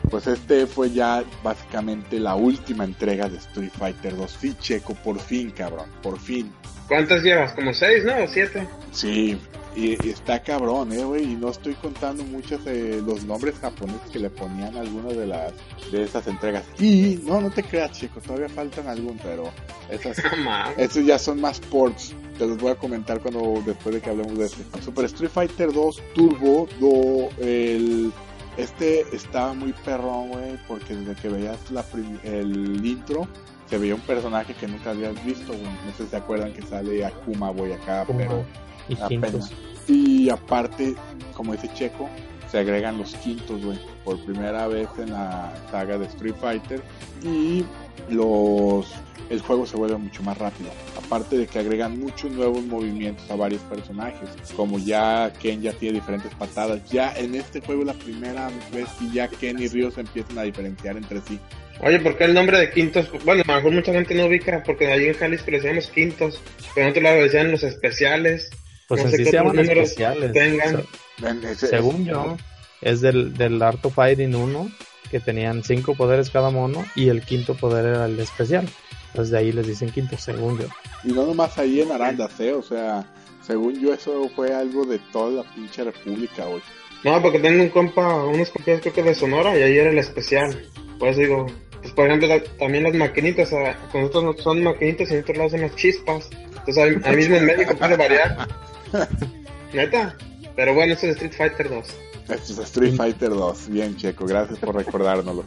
pues este fue ya básicamente la última entrega de Street Fighter 2. Sí, Checo, por fin, cabrón, por fin. ¿Cuántas llevas? ¿Como seis, no? ¿O siete? Sí, y, y está cabrón, eh, güey, y no estoy contando muchos de los nombres japoneses que le ponían a algunas de las de esas entregas. Y no, no te creas, Checo, todavía faltan algún, pero esas. Estos ya son más ports. Te los voy a comentar cuando después de que hablemos de este. Super Street Fighter 2 Turbo, do, el, este estaba muy perrón, güey, porque desde que veías la el intro se veía un personaje que nunca habías visto, güey. No sé si se acuerdan que sale Akuma, güey, acá, pero Y apenas. Y aparte, como dice Checo, se agregan los quintos, güey, por primera vez en la saga de Street Fighter y los el juego se vuelve mucho más rápido. Aparte de que agregan muchos nuevos movimientos a varios personajes, como ya Ken ya tiene diferentes patadas, ya en este juego la primera vez que ya Ken y Ryo se empiezan a diferenciar entre sí. Oye, ¿por qué el nombre de quintos? Bueno, a lo mejor mucha gente no ubica, porque allí en Jalisco le decíamos quintos, pero en otro lado le decían los especiales. Pues No en sé se llaman especiales. tengan. O sea, Según yo, es del, del Art of Fighting 1, que tenían cinco poderes cada mono, y el quinto poder era el especial. Entonces de ahí les dicen quinto, según yo. Y no nomás ahí en Arandas, ¿eh? O sea, según yo eso fue algo de toda la pinche república, güey. No, porque tengo un compa, unos compañeros creo que de Sonora, y ahí era el especial. Por eso digo, pues por ejemplo, la- también las maquinitas, con nosotros no son maquinitas y en otros lados son las chispas. Entonces ahí, ahí mismo en México puede variar. Neta. Pero bueno, eso es Street Fighter 2. Esto es Street Fighter 2. Bien, Checo, gracias por recordárnoslo.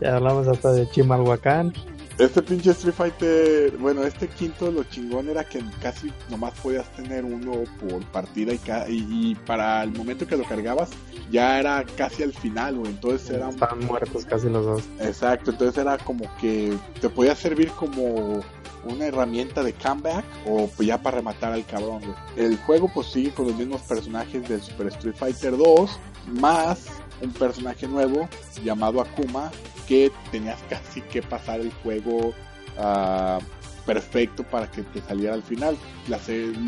Ya hablamos hasta de Chimalhuacán. Este pinche Street Fighter, bueno, este quinto lo chingón era que casi nomás podías tener uno por partida y, ca- y, y para el momento que lo cargabas ya era casi al final, güey. Entonces era un Estaban muertos casi los dos. Exacto, entonces era como que te podía servir como una herramienta de comeback o pues ya para rematar al cabrón. güey. El juego pues sigue con los mismos personajes del Super Street Fighter 2, más un personaje nuevo llamado Akuma que tenías casi que pasar el juego ah, perfecto para que te saliera al final.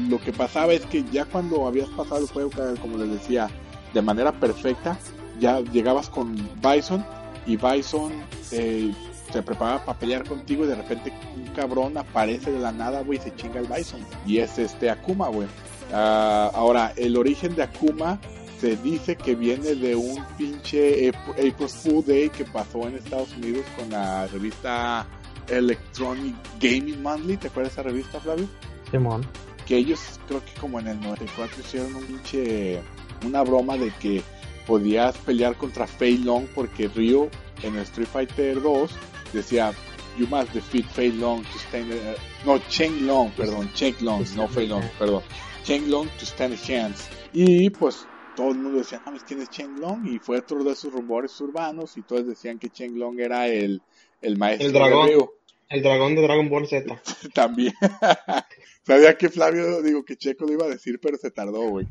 Lo que pasaba es que ya cuando habías pasado el juego, como les decía, de manera perfecta, ya llegabas con Bison y Bison eh, se preparaba para pelear contigo y de repente un cabrón aparece de la nada, güey, y se chinga el Bison. Y es este Akuma, güey. Ah, ahora, el origen de Akuma se dice que viene de un pinche Ap- April Fool Day que pasó en Estados Unidos con la revista Electronic Gaming Monthly. ¿Te acuerdas de esa revista, Flavio? Simón. que ellos creo que como en el 94 hicieron un pinche una broma de que podías pelear contra Fei Long porque Ryo en Street Fighter 2 decía you must defeat Fei Long to stand a-" no Chen Long perdón Chen Long no Fei Long perdón Chen Long to stand a chance y pues todo el mundo decía, no, ¿quién es Chen Long? Y fue otro de esos rumores urbanos y todos decían que Chen Long era el, el maestro El dragón. de. El dragón de Dragon Ball Z. También. Sabía que Flavio, digo que Checo lo iba a decir, pero se tardó, güey.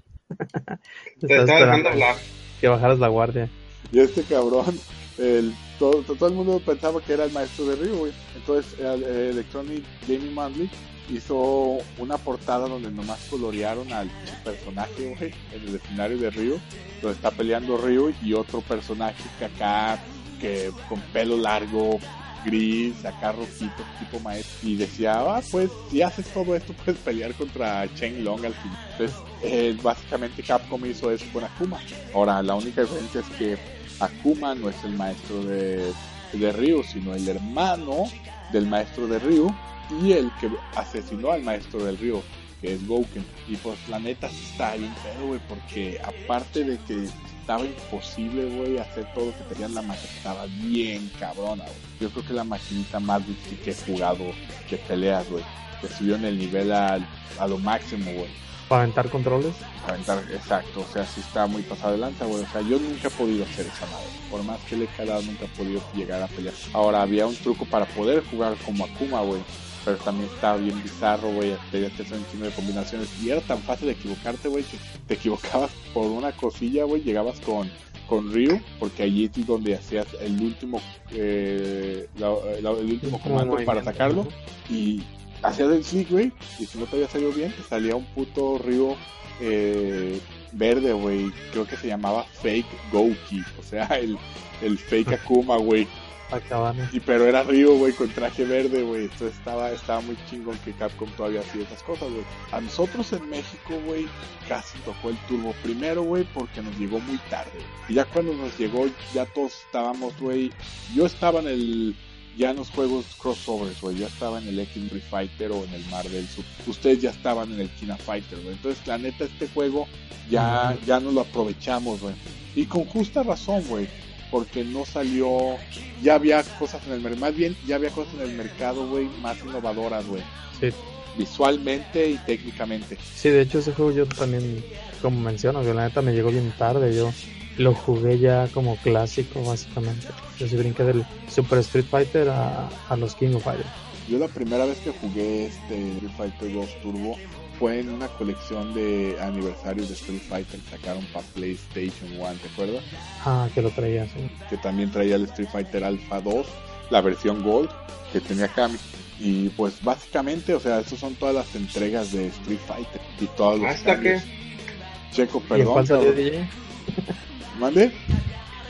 Te Estaba dejando hablar. que bajaras la guardia. Y este cabrón, el, todo, todo el mundo pensaba que era el maestro de Ryu, güey. Entonces, el, el Electronic Gaming Monthly hizo una portada donde nomás colorearon al personaje, güey, en el escenario de Ryu, donde está peleando Ryu y otro personaje que acá, que con pelo largo, gris, acá rojito, tipo maestro, y decía, ah, pues si haces todo esto, puedes pelear contra Chen Long al fin. Entonces, eh, básicamente Capcom hizo eso con Akuma. Ahora, la única diferencia es que Akuma no es el maestro de, de Ryu, sino el hermano del maestro de Ryu y el que asesinó al maestro del Ryu, que es Gouken. Y pues la neta sí está bien pedo, güey, porque aparte de que estaba imposible, güey, hacer todo lo que tenía la máquina, estaba bien cabrona, güey. Yo creo que la maquinita más difícil que he jugado de peleas, güey. Que subió en el nivel al- a lo máximo, güey Para aventar controles. aventar, exacto, o sea, sí está muy pasado de lanza, güey, o sea, yo nunca he podido hacer esa madre, por más que le he calado, nunca he podido llegar a pelear. Ahora, había un truco para poder jugar como Akuma, güey, pero también estaba bien bizarro, güey. Que hacer un chingo de combinaciones. Y era tan fácil de equivocarte, güey, que te equivocabas por una cosilla, güey. Llegabas con, con Ryu, porque allí es donde hacías el último, eh, la- la- el último comando para sacarlo. Y hacías el güey. Y si no te había salido bien, te salía un puto Ryu eh, verde, güey. Creo que se llamaba Fake Goki. O sea, el, el fake Akuma, güey. Y pero era Ryu, güey, con traje verde, güey. Entonces estaba, estaba muy chingón que Capcom todavía hacía esas cosas, güey. A nosotros en México, güey, casi tocó el turbo primero, güey, porque nos llegó muy tarde. Y ya cuando nos llegó, ya todos estábamos, güey. Yo estaba en el. Ya en los juegos crossovers, güey. Ya estaba en el X Fighter o en el Marvel. Su- Ustedes ya estaban en el Kina Fighter, güey. Entonces, la neta, este juego ya, ya no lo aprovechamos, güey. Y con justa razón, güey. Porque no salió ya había cosas en el mercado, más bien ya había cosas en el mercado, güey, más innovadoras, güey, Sí. visualmente y técnicamente. Sí, de hecho ese juego yo también, como menciono, que la neta me llegó bien tarde, yo lo jugué ya como clásico básicamente. Yo sí brinqué del Super Street Fighter a, a los King of Fighters. Yo la primera vez que jugué este Street Fighter 2 Turbo fue en una colección de aniversarios de Street Fighter que sacaron para PlayStation 1, ¿te acuerdas? Ah, que lo traía, sí. Que también traía el Street Fighter Alpha 2, la versión Gold, que tenía Kami. Y pues básicamente, o sea, esas son todas las entregas de Street Fighter y todos los ¿Hasta cambios. Checo, ¿Y en perdón. cuál salió cabrón. DJ? ¿Mande?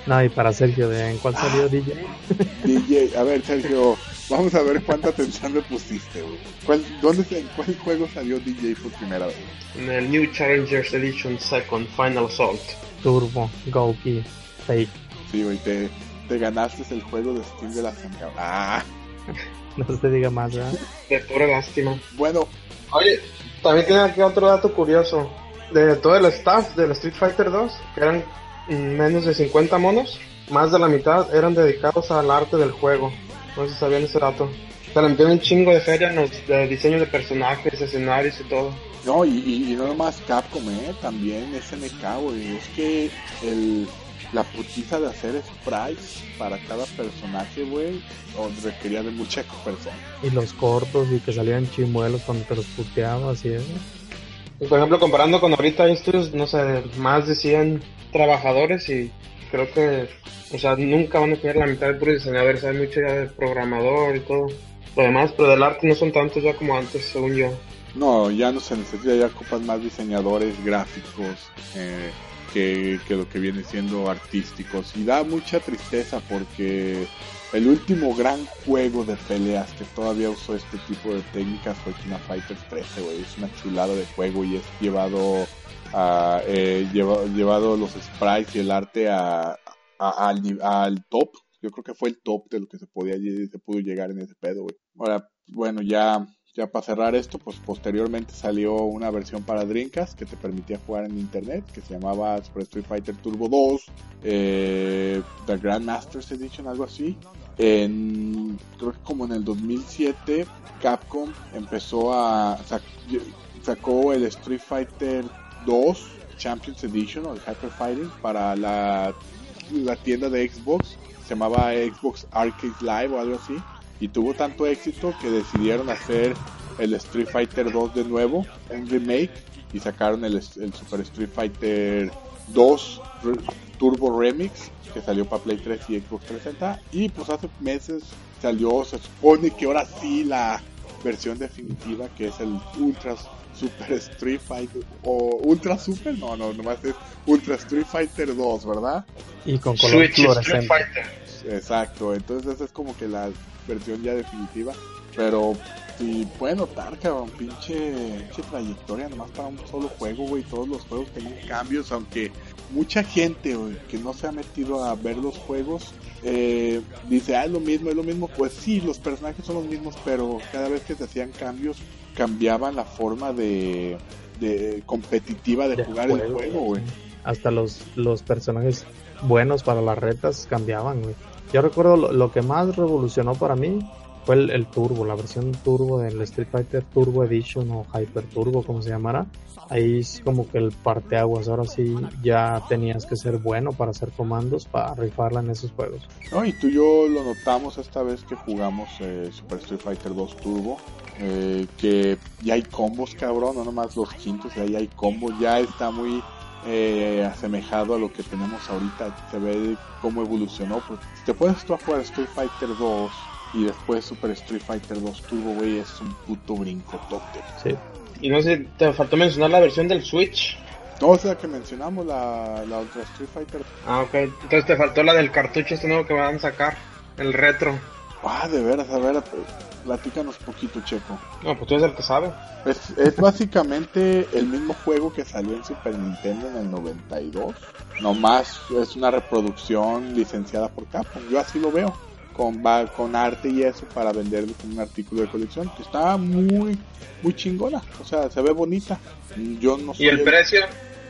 No, y para Sergio, ¿de ¿en cuál salió DJ? DJ, a ver Sergio, vamos a ver cuánta atención le pusiste, güey. ¿Cuál, dónde, ¿En cuál juego salió DJ por primera vez? En el New Challengers Edition Second Final Assault. Turbo, Goki, Fake. Sí, güey, te, te ganaste el juego de Steam de la Zanca. Ah, No se diga más, ¿verdad? De pura lástima. bueno, Oye, también tiene aquí otro dato curioso. De todo el staff del Street Fighter 2, que eran menos de 50 monos, más de la mitad eran dedicados al arte del juego. No sé si sabían ese dato. Se le metieron un chingo de feria en los de diseño de personajes, escenarios y todo. no, y, y, y no nomás Capcom, eh, también SNK, güey. Es que el, la putiza de hacer sprites para cada personaje, güey, o requería de mucha persona. Y los cortos y que salían chimuelos cuando te los puteabas y eso. Por ejemplo, comparando con ahorita hay estudios, no sé, más de 100 trabajadores y creo que, o sea, nunca van a tener la mitad de puros diseñadores, hay mucho ya de programador y todo. Lo demás, pero del arte no son tantos ya como antes, según yo. No, ya no se necesita, ya ocupas más diseñadores gráficos eh, que, que lo que viene siendo artísticos. Y da mucha tristeza porque el último gran juego de peleas que todavía usó este tipo de técnicas fue Kina Fighters 13, güey. Es una chulada de juego y es llevado eh, lleva- llevado los sprites y el arte a, al, top. Yo creo que fue el top de lo que se podía pudo llegar en ese pedo. Ahora, bueno, ya ya para cerrar esto, pues posteriormente salió una versión para Dreamcast que te permitía jugar en internet, que se llamaba Super Street Fighter Turbo 2, eh, The Grandmasters Edition, algo así. Creo que como en el 2007, Capcom empezó a sac- sacó el Street Fighter 2 Champions Edition o el Hyper Fighting para la, la tienda de Xbox, se llamaba Xbox Arcade Live o algo así. Y tuvo tanto éxito que decidieron hacer el Street Fighter 2 de nuevo, un remake, y sacaron el, el Super Street Fighter 2 Re- Turbo Remix, que salió para Play 3 y Xbox 360, y pues hace meses salió, se supone que ahora sí la versión definitiva, que es el Ultra Super Street Fighter, o Ultra Super, no, no, nomás es Ultra Street Fighter 2, ¿verdad? Y con color Switch Street. Fighter. Exacto, entonces esa es como que la versión ya definitiva. Pero sí, puede notar, cabrón, pinche, pinche trayectoria nomás para un solo juego, güey. Todos los juegos tenían cambios, aunque mucha gente, güey, que no se ha metido a ver los juegos, eh, dice, ah, es lo mismo, es lo mismo. Pues sí, los personajes son los mismos, pero cada vez que se hacían cambios, cambiaban la forma de, de competitiva de, de jugar el juego, güey. Hasta los, los personajes buenos para las retas cambiaban, güey. Yo recuerdo lo, lo que más revolucionó para mí fue el, el Turbo, la versión Turbo del Street Fighter Turbo Edition o Hyper Turbo, como se llamara. Ahí es como que el parteaguas, ahora sí ya tenías que ser bueno para hacer comandos, para rifarla en esos juegos. No, y tú y yo lo notamos esta vez que jugamos eh, Super Street Fighter 2 Turbo. eh, que ya hay combos, cabrón, no nomás los quintos, ya hay combos, ya está muy eh, asemejado a lo que tenemos ahorita. Se ve cómo evolucionó. Pues, te puedes tú a jugar Street Fighter 2 y después Super Street Fighter 2 Turbo, güey, es un puto brincotote. Sí. Y no sé, te faltó mencionar la versión del Switch. No, o sea que mencionamos la, la Ultra Street Fighter. Ah, ok. Entonces te faltó la del cartucho este nuevo que van a sacar. El retro. Ah, de veras, a ver, platícanos poquito, Checo. No, pues tú eres el que sabe. Es, es básicamente el mismo juego que salió en Super Nintendo en el 92. Nomás es una reproducción licenciada por Capcom. Yo así lo veo. Con, va- con arte y eso para venderlo como un artículo de colección. Que está muy, muy chingona. O sea, se ve bonita. Yo no ¿Y el precio?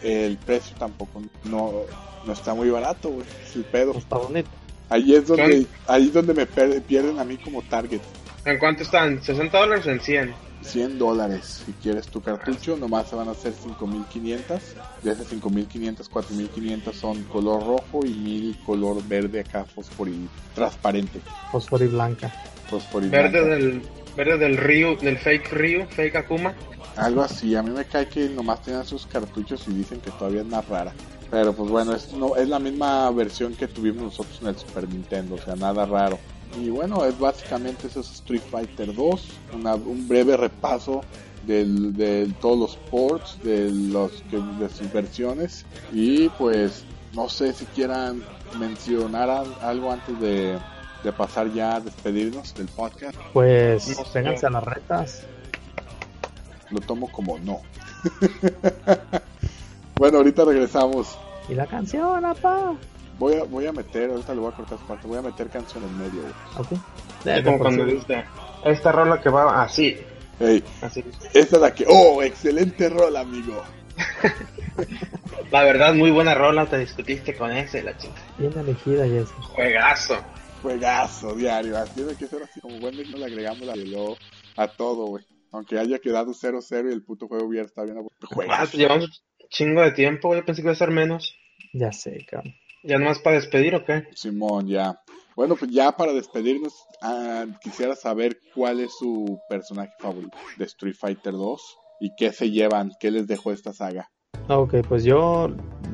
el precio tampoco no, no está muy barato, güey. Es el pedo. Está bonito. Ahí es donde, ahí es donde me per- pierden a mí como target. ¿En cuánto están? ¿60 dólares o en 100? 100 dólares si quieres tu cartucho, nomás se van a hacer 5500. De esas 5500, 4500 son color rojo y 1000 color verde acá fosforil transparente. Fósforo y blanca. Fosforil Verde blanca. del, verde del Ryu, del fake Ryu, fake Akuma. Algo así, a mí me cae que nomás tienen sus cartuchos y dicen que todavía es más rara. Pero pues bueno, es, no, es la misma versión que tuvimos nosotros en el Super Nintendo, o sea, nada raro. Y bueno, es básicamente eso es Street Fighter 2, una- un breve repaso del- de todos los ports, de, los, que- de sus versiones. Y pues no sé si quieran mencionar al- algo antes de, de pasar ya a despedirnos del podcast. Pues No sé. vénganse a las retas. Lo tomo como no. bueno, ahorita regresamos. Y la canción, apá. Voy a, voy a meter, ahorita le voy a cortar su parte, voy a meter canción en medio. güey. Ok. Es De- de como cuando dice, esta rola que va así. Hey, Así. esta es la que, oh, excelente rol, amigo. La verdad, muy buena rola, te discutiste con ese, la chica. Bien elegida, Jesse. Juegazo. Juegazo diario, así tiene que ser así como buen no le agregamos la hielo a todo, güey. Aunque haya quedado 0-0 y el puto juego hubiera estado bien. Ah, Juegazo. pues llevamos un chingo de tiempo, yo pensé que iba a ser menos. Ya sé, cabrón. ¿Ya nomás para despedir o qué? Simón, ya. Bueno, pues ya para despedirnos, ah, quisiera saber cuál es su personaje favorito de Street Fighter 2 y qué se llevan, qué les dejó esta saga. Ok, pues yo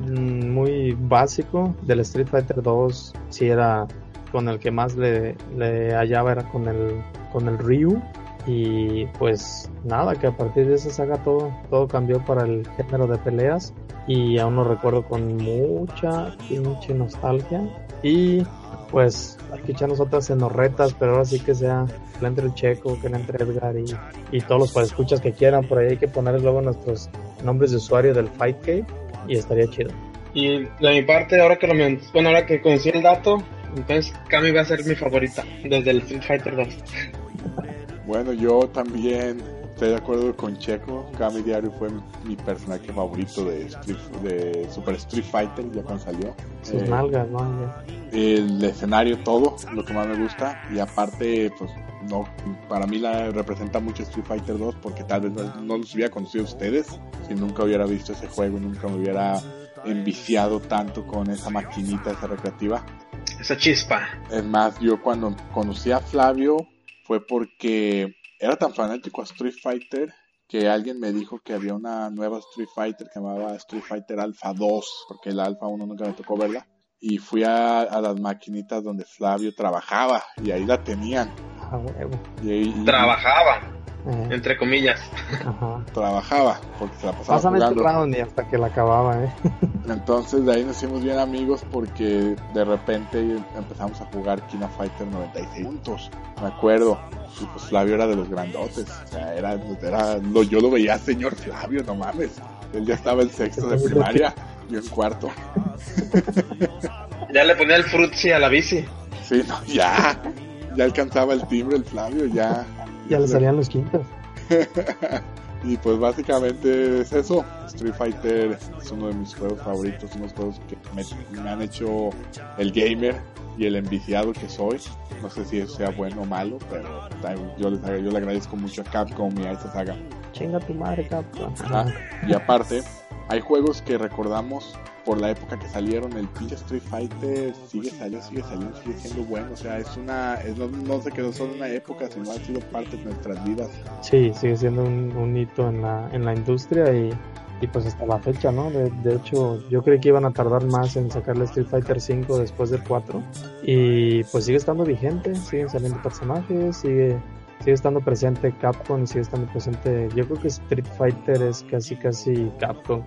mm, muy básico del Street Fighter 2, si era con el que más le, le hallaba era con el con el Ryu y pues nada, que a partir de esa saga todo todo cambió para el género de peleas y aún lo recuerdo con mucha pinche nostalgia y pues hay que echarnos otras retas, pero ahora sí que sea que le entre el Checo, que le entre Edgar y, y todos los escuchas que quieran, por ahí hay que ponerles luego nuestros nombres de usuario del Fight Cave y estaría chido. Y de mi parte, ahora que lo men- bueno, ahora que conocí el dato, entonces Kami va a ser mi favorita desde el Street Fighter 2. Bueno, yo también estoy de acuerdo con Checo. Kami Diario fue mi, personaje favorito de, Street- de Super Street Fighter ya cuando salió. Sus Eh, nalgas, ¿no? El escenario, todo, lo que más me gusta. Y aparte, pues, no, para mí la representa mucho Street Fighter 2 porque tal vez no, no los hubiera conocido a ustedes si nunca hubiera visto ese juego y nunca me hubiera enviciado tanto con esa maquinita, esa recreativa. Esa chispa. Es más, yo cuando conocí a Flavio fue porque era tan fanático a Street Fighter que alguien me dijo que había una nueva Street Fighter que llamaba Street Fighter Alpha 2, porque el Alpha 1 nunca me tocó verla. Y fui a, a las maquinitas donde Flavio trabajaba y ahí la tenían. A huevo. Y ahí y- Trabajaba, Eh, entre comillas. ajá. trabajaba porque se la pasaba Pásame jugando. round y hasta que la acababa, ¿eh? Entonces de ahí nos hicimos bien amigos porque de repente empezamos a jugar Kina Fighter 96 juntos, me acuerdo. Y pues Flavio era de los grandotes, o sea, era, era lo, yo lo veía señor Flavio, no mames. Él ya estaba en sexto de primaria, yo en cuarto. Ya le ponía el frutzi a la bici. Sí, no, ya, ya alcanzaba el timbre el Flavio, ya. Ya le salían los quintos. Y pues básicamente es eso. Street Fighter es uno de mis juegos favoritos, unos juegos que me, me han hecho el gamer. y el enviciado que soy. No sé si eso sea bueno o malo, pero yo, les, yo le agradezco mucho a Capcom y a esta saga. Chinga tu madre, Capcom. Ah, y aparte, hay juegos que recordamos por la época que salieron, el pinche Street Fighter sigue saliendo, sigue saliendo, sigue siendo bueno. O sea, es una, es, no, no, se quedó solo una época, sino ha sido parte de nuestras vidas. Sí, sigue siendo un, un hito en la, en la industria y, y pues hasta la fecha, ¿no? De, de, hecho, yo creí que iban a tardar más en sacarle Street Fighter 5 después del 4 y pues sigue estando vigente, siguen saliendo personajes, sigue sigue estando presente Capcom sigue estando presente. Yo creo que Street Fighter es casi, casi Capcom,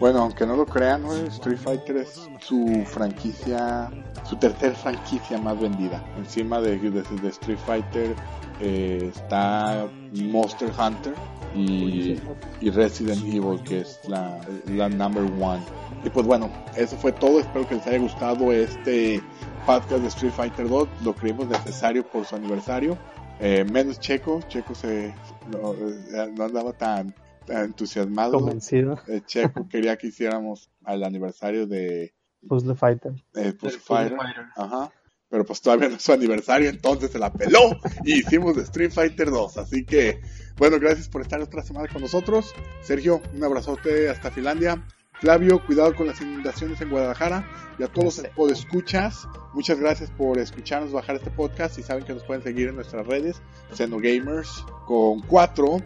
Bueno, aunque no lo crean, Street Fighter es su franquicia, su tercer franquicia más vendida. Encima de, de, Street Fighter eh, está Monster Hunter y, y, Resident Evil, que es la, la number one. Y pues bueno, eso fue todo. Espero que les haya gustado este podcast de Street Fighter 2. Lo creímos necesario por su aniversario. Eh, menos Checo, Checo se no, eh, andaba tan, entusiasmado. Convencido. Eh, Checo quería que hiciéramos al aniversario de Puzzle Fighter. Puzzle Fighter. Ajá. Pero pues todavía no es su aniversario, entonces se la peló y hicimos de Street Fighter 2. Así que, bueno, gracias por estar otra semana con nosotros. Sergio, un abrazote hasta Finlandia. Flavio, cuidado con las inundaciones en Guadalajara. Y a todos los escuchas, muchas gracias por escucharnos bajar este podcast. Y saben que nos pueden seguir en nuestras redes, Xenogamers con 4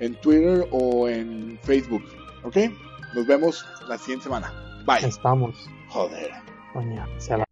en Twitter o en Facebook. ¿Ok? Nos vemos la siguiente semana. Bye. Estamos. Joder. Coño, se la...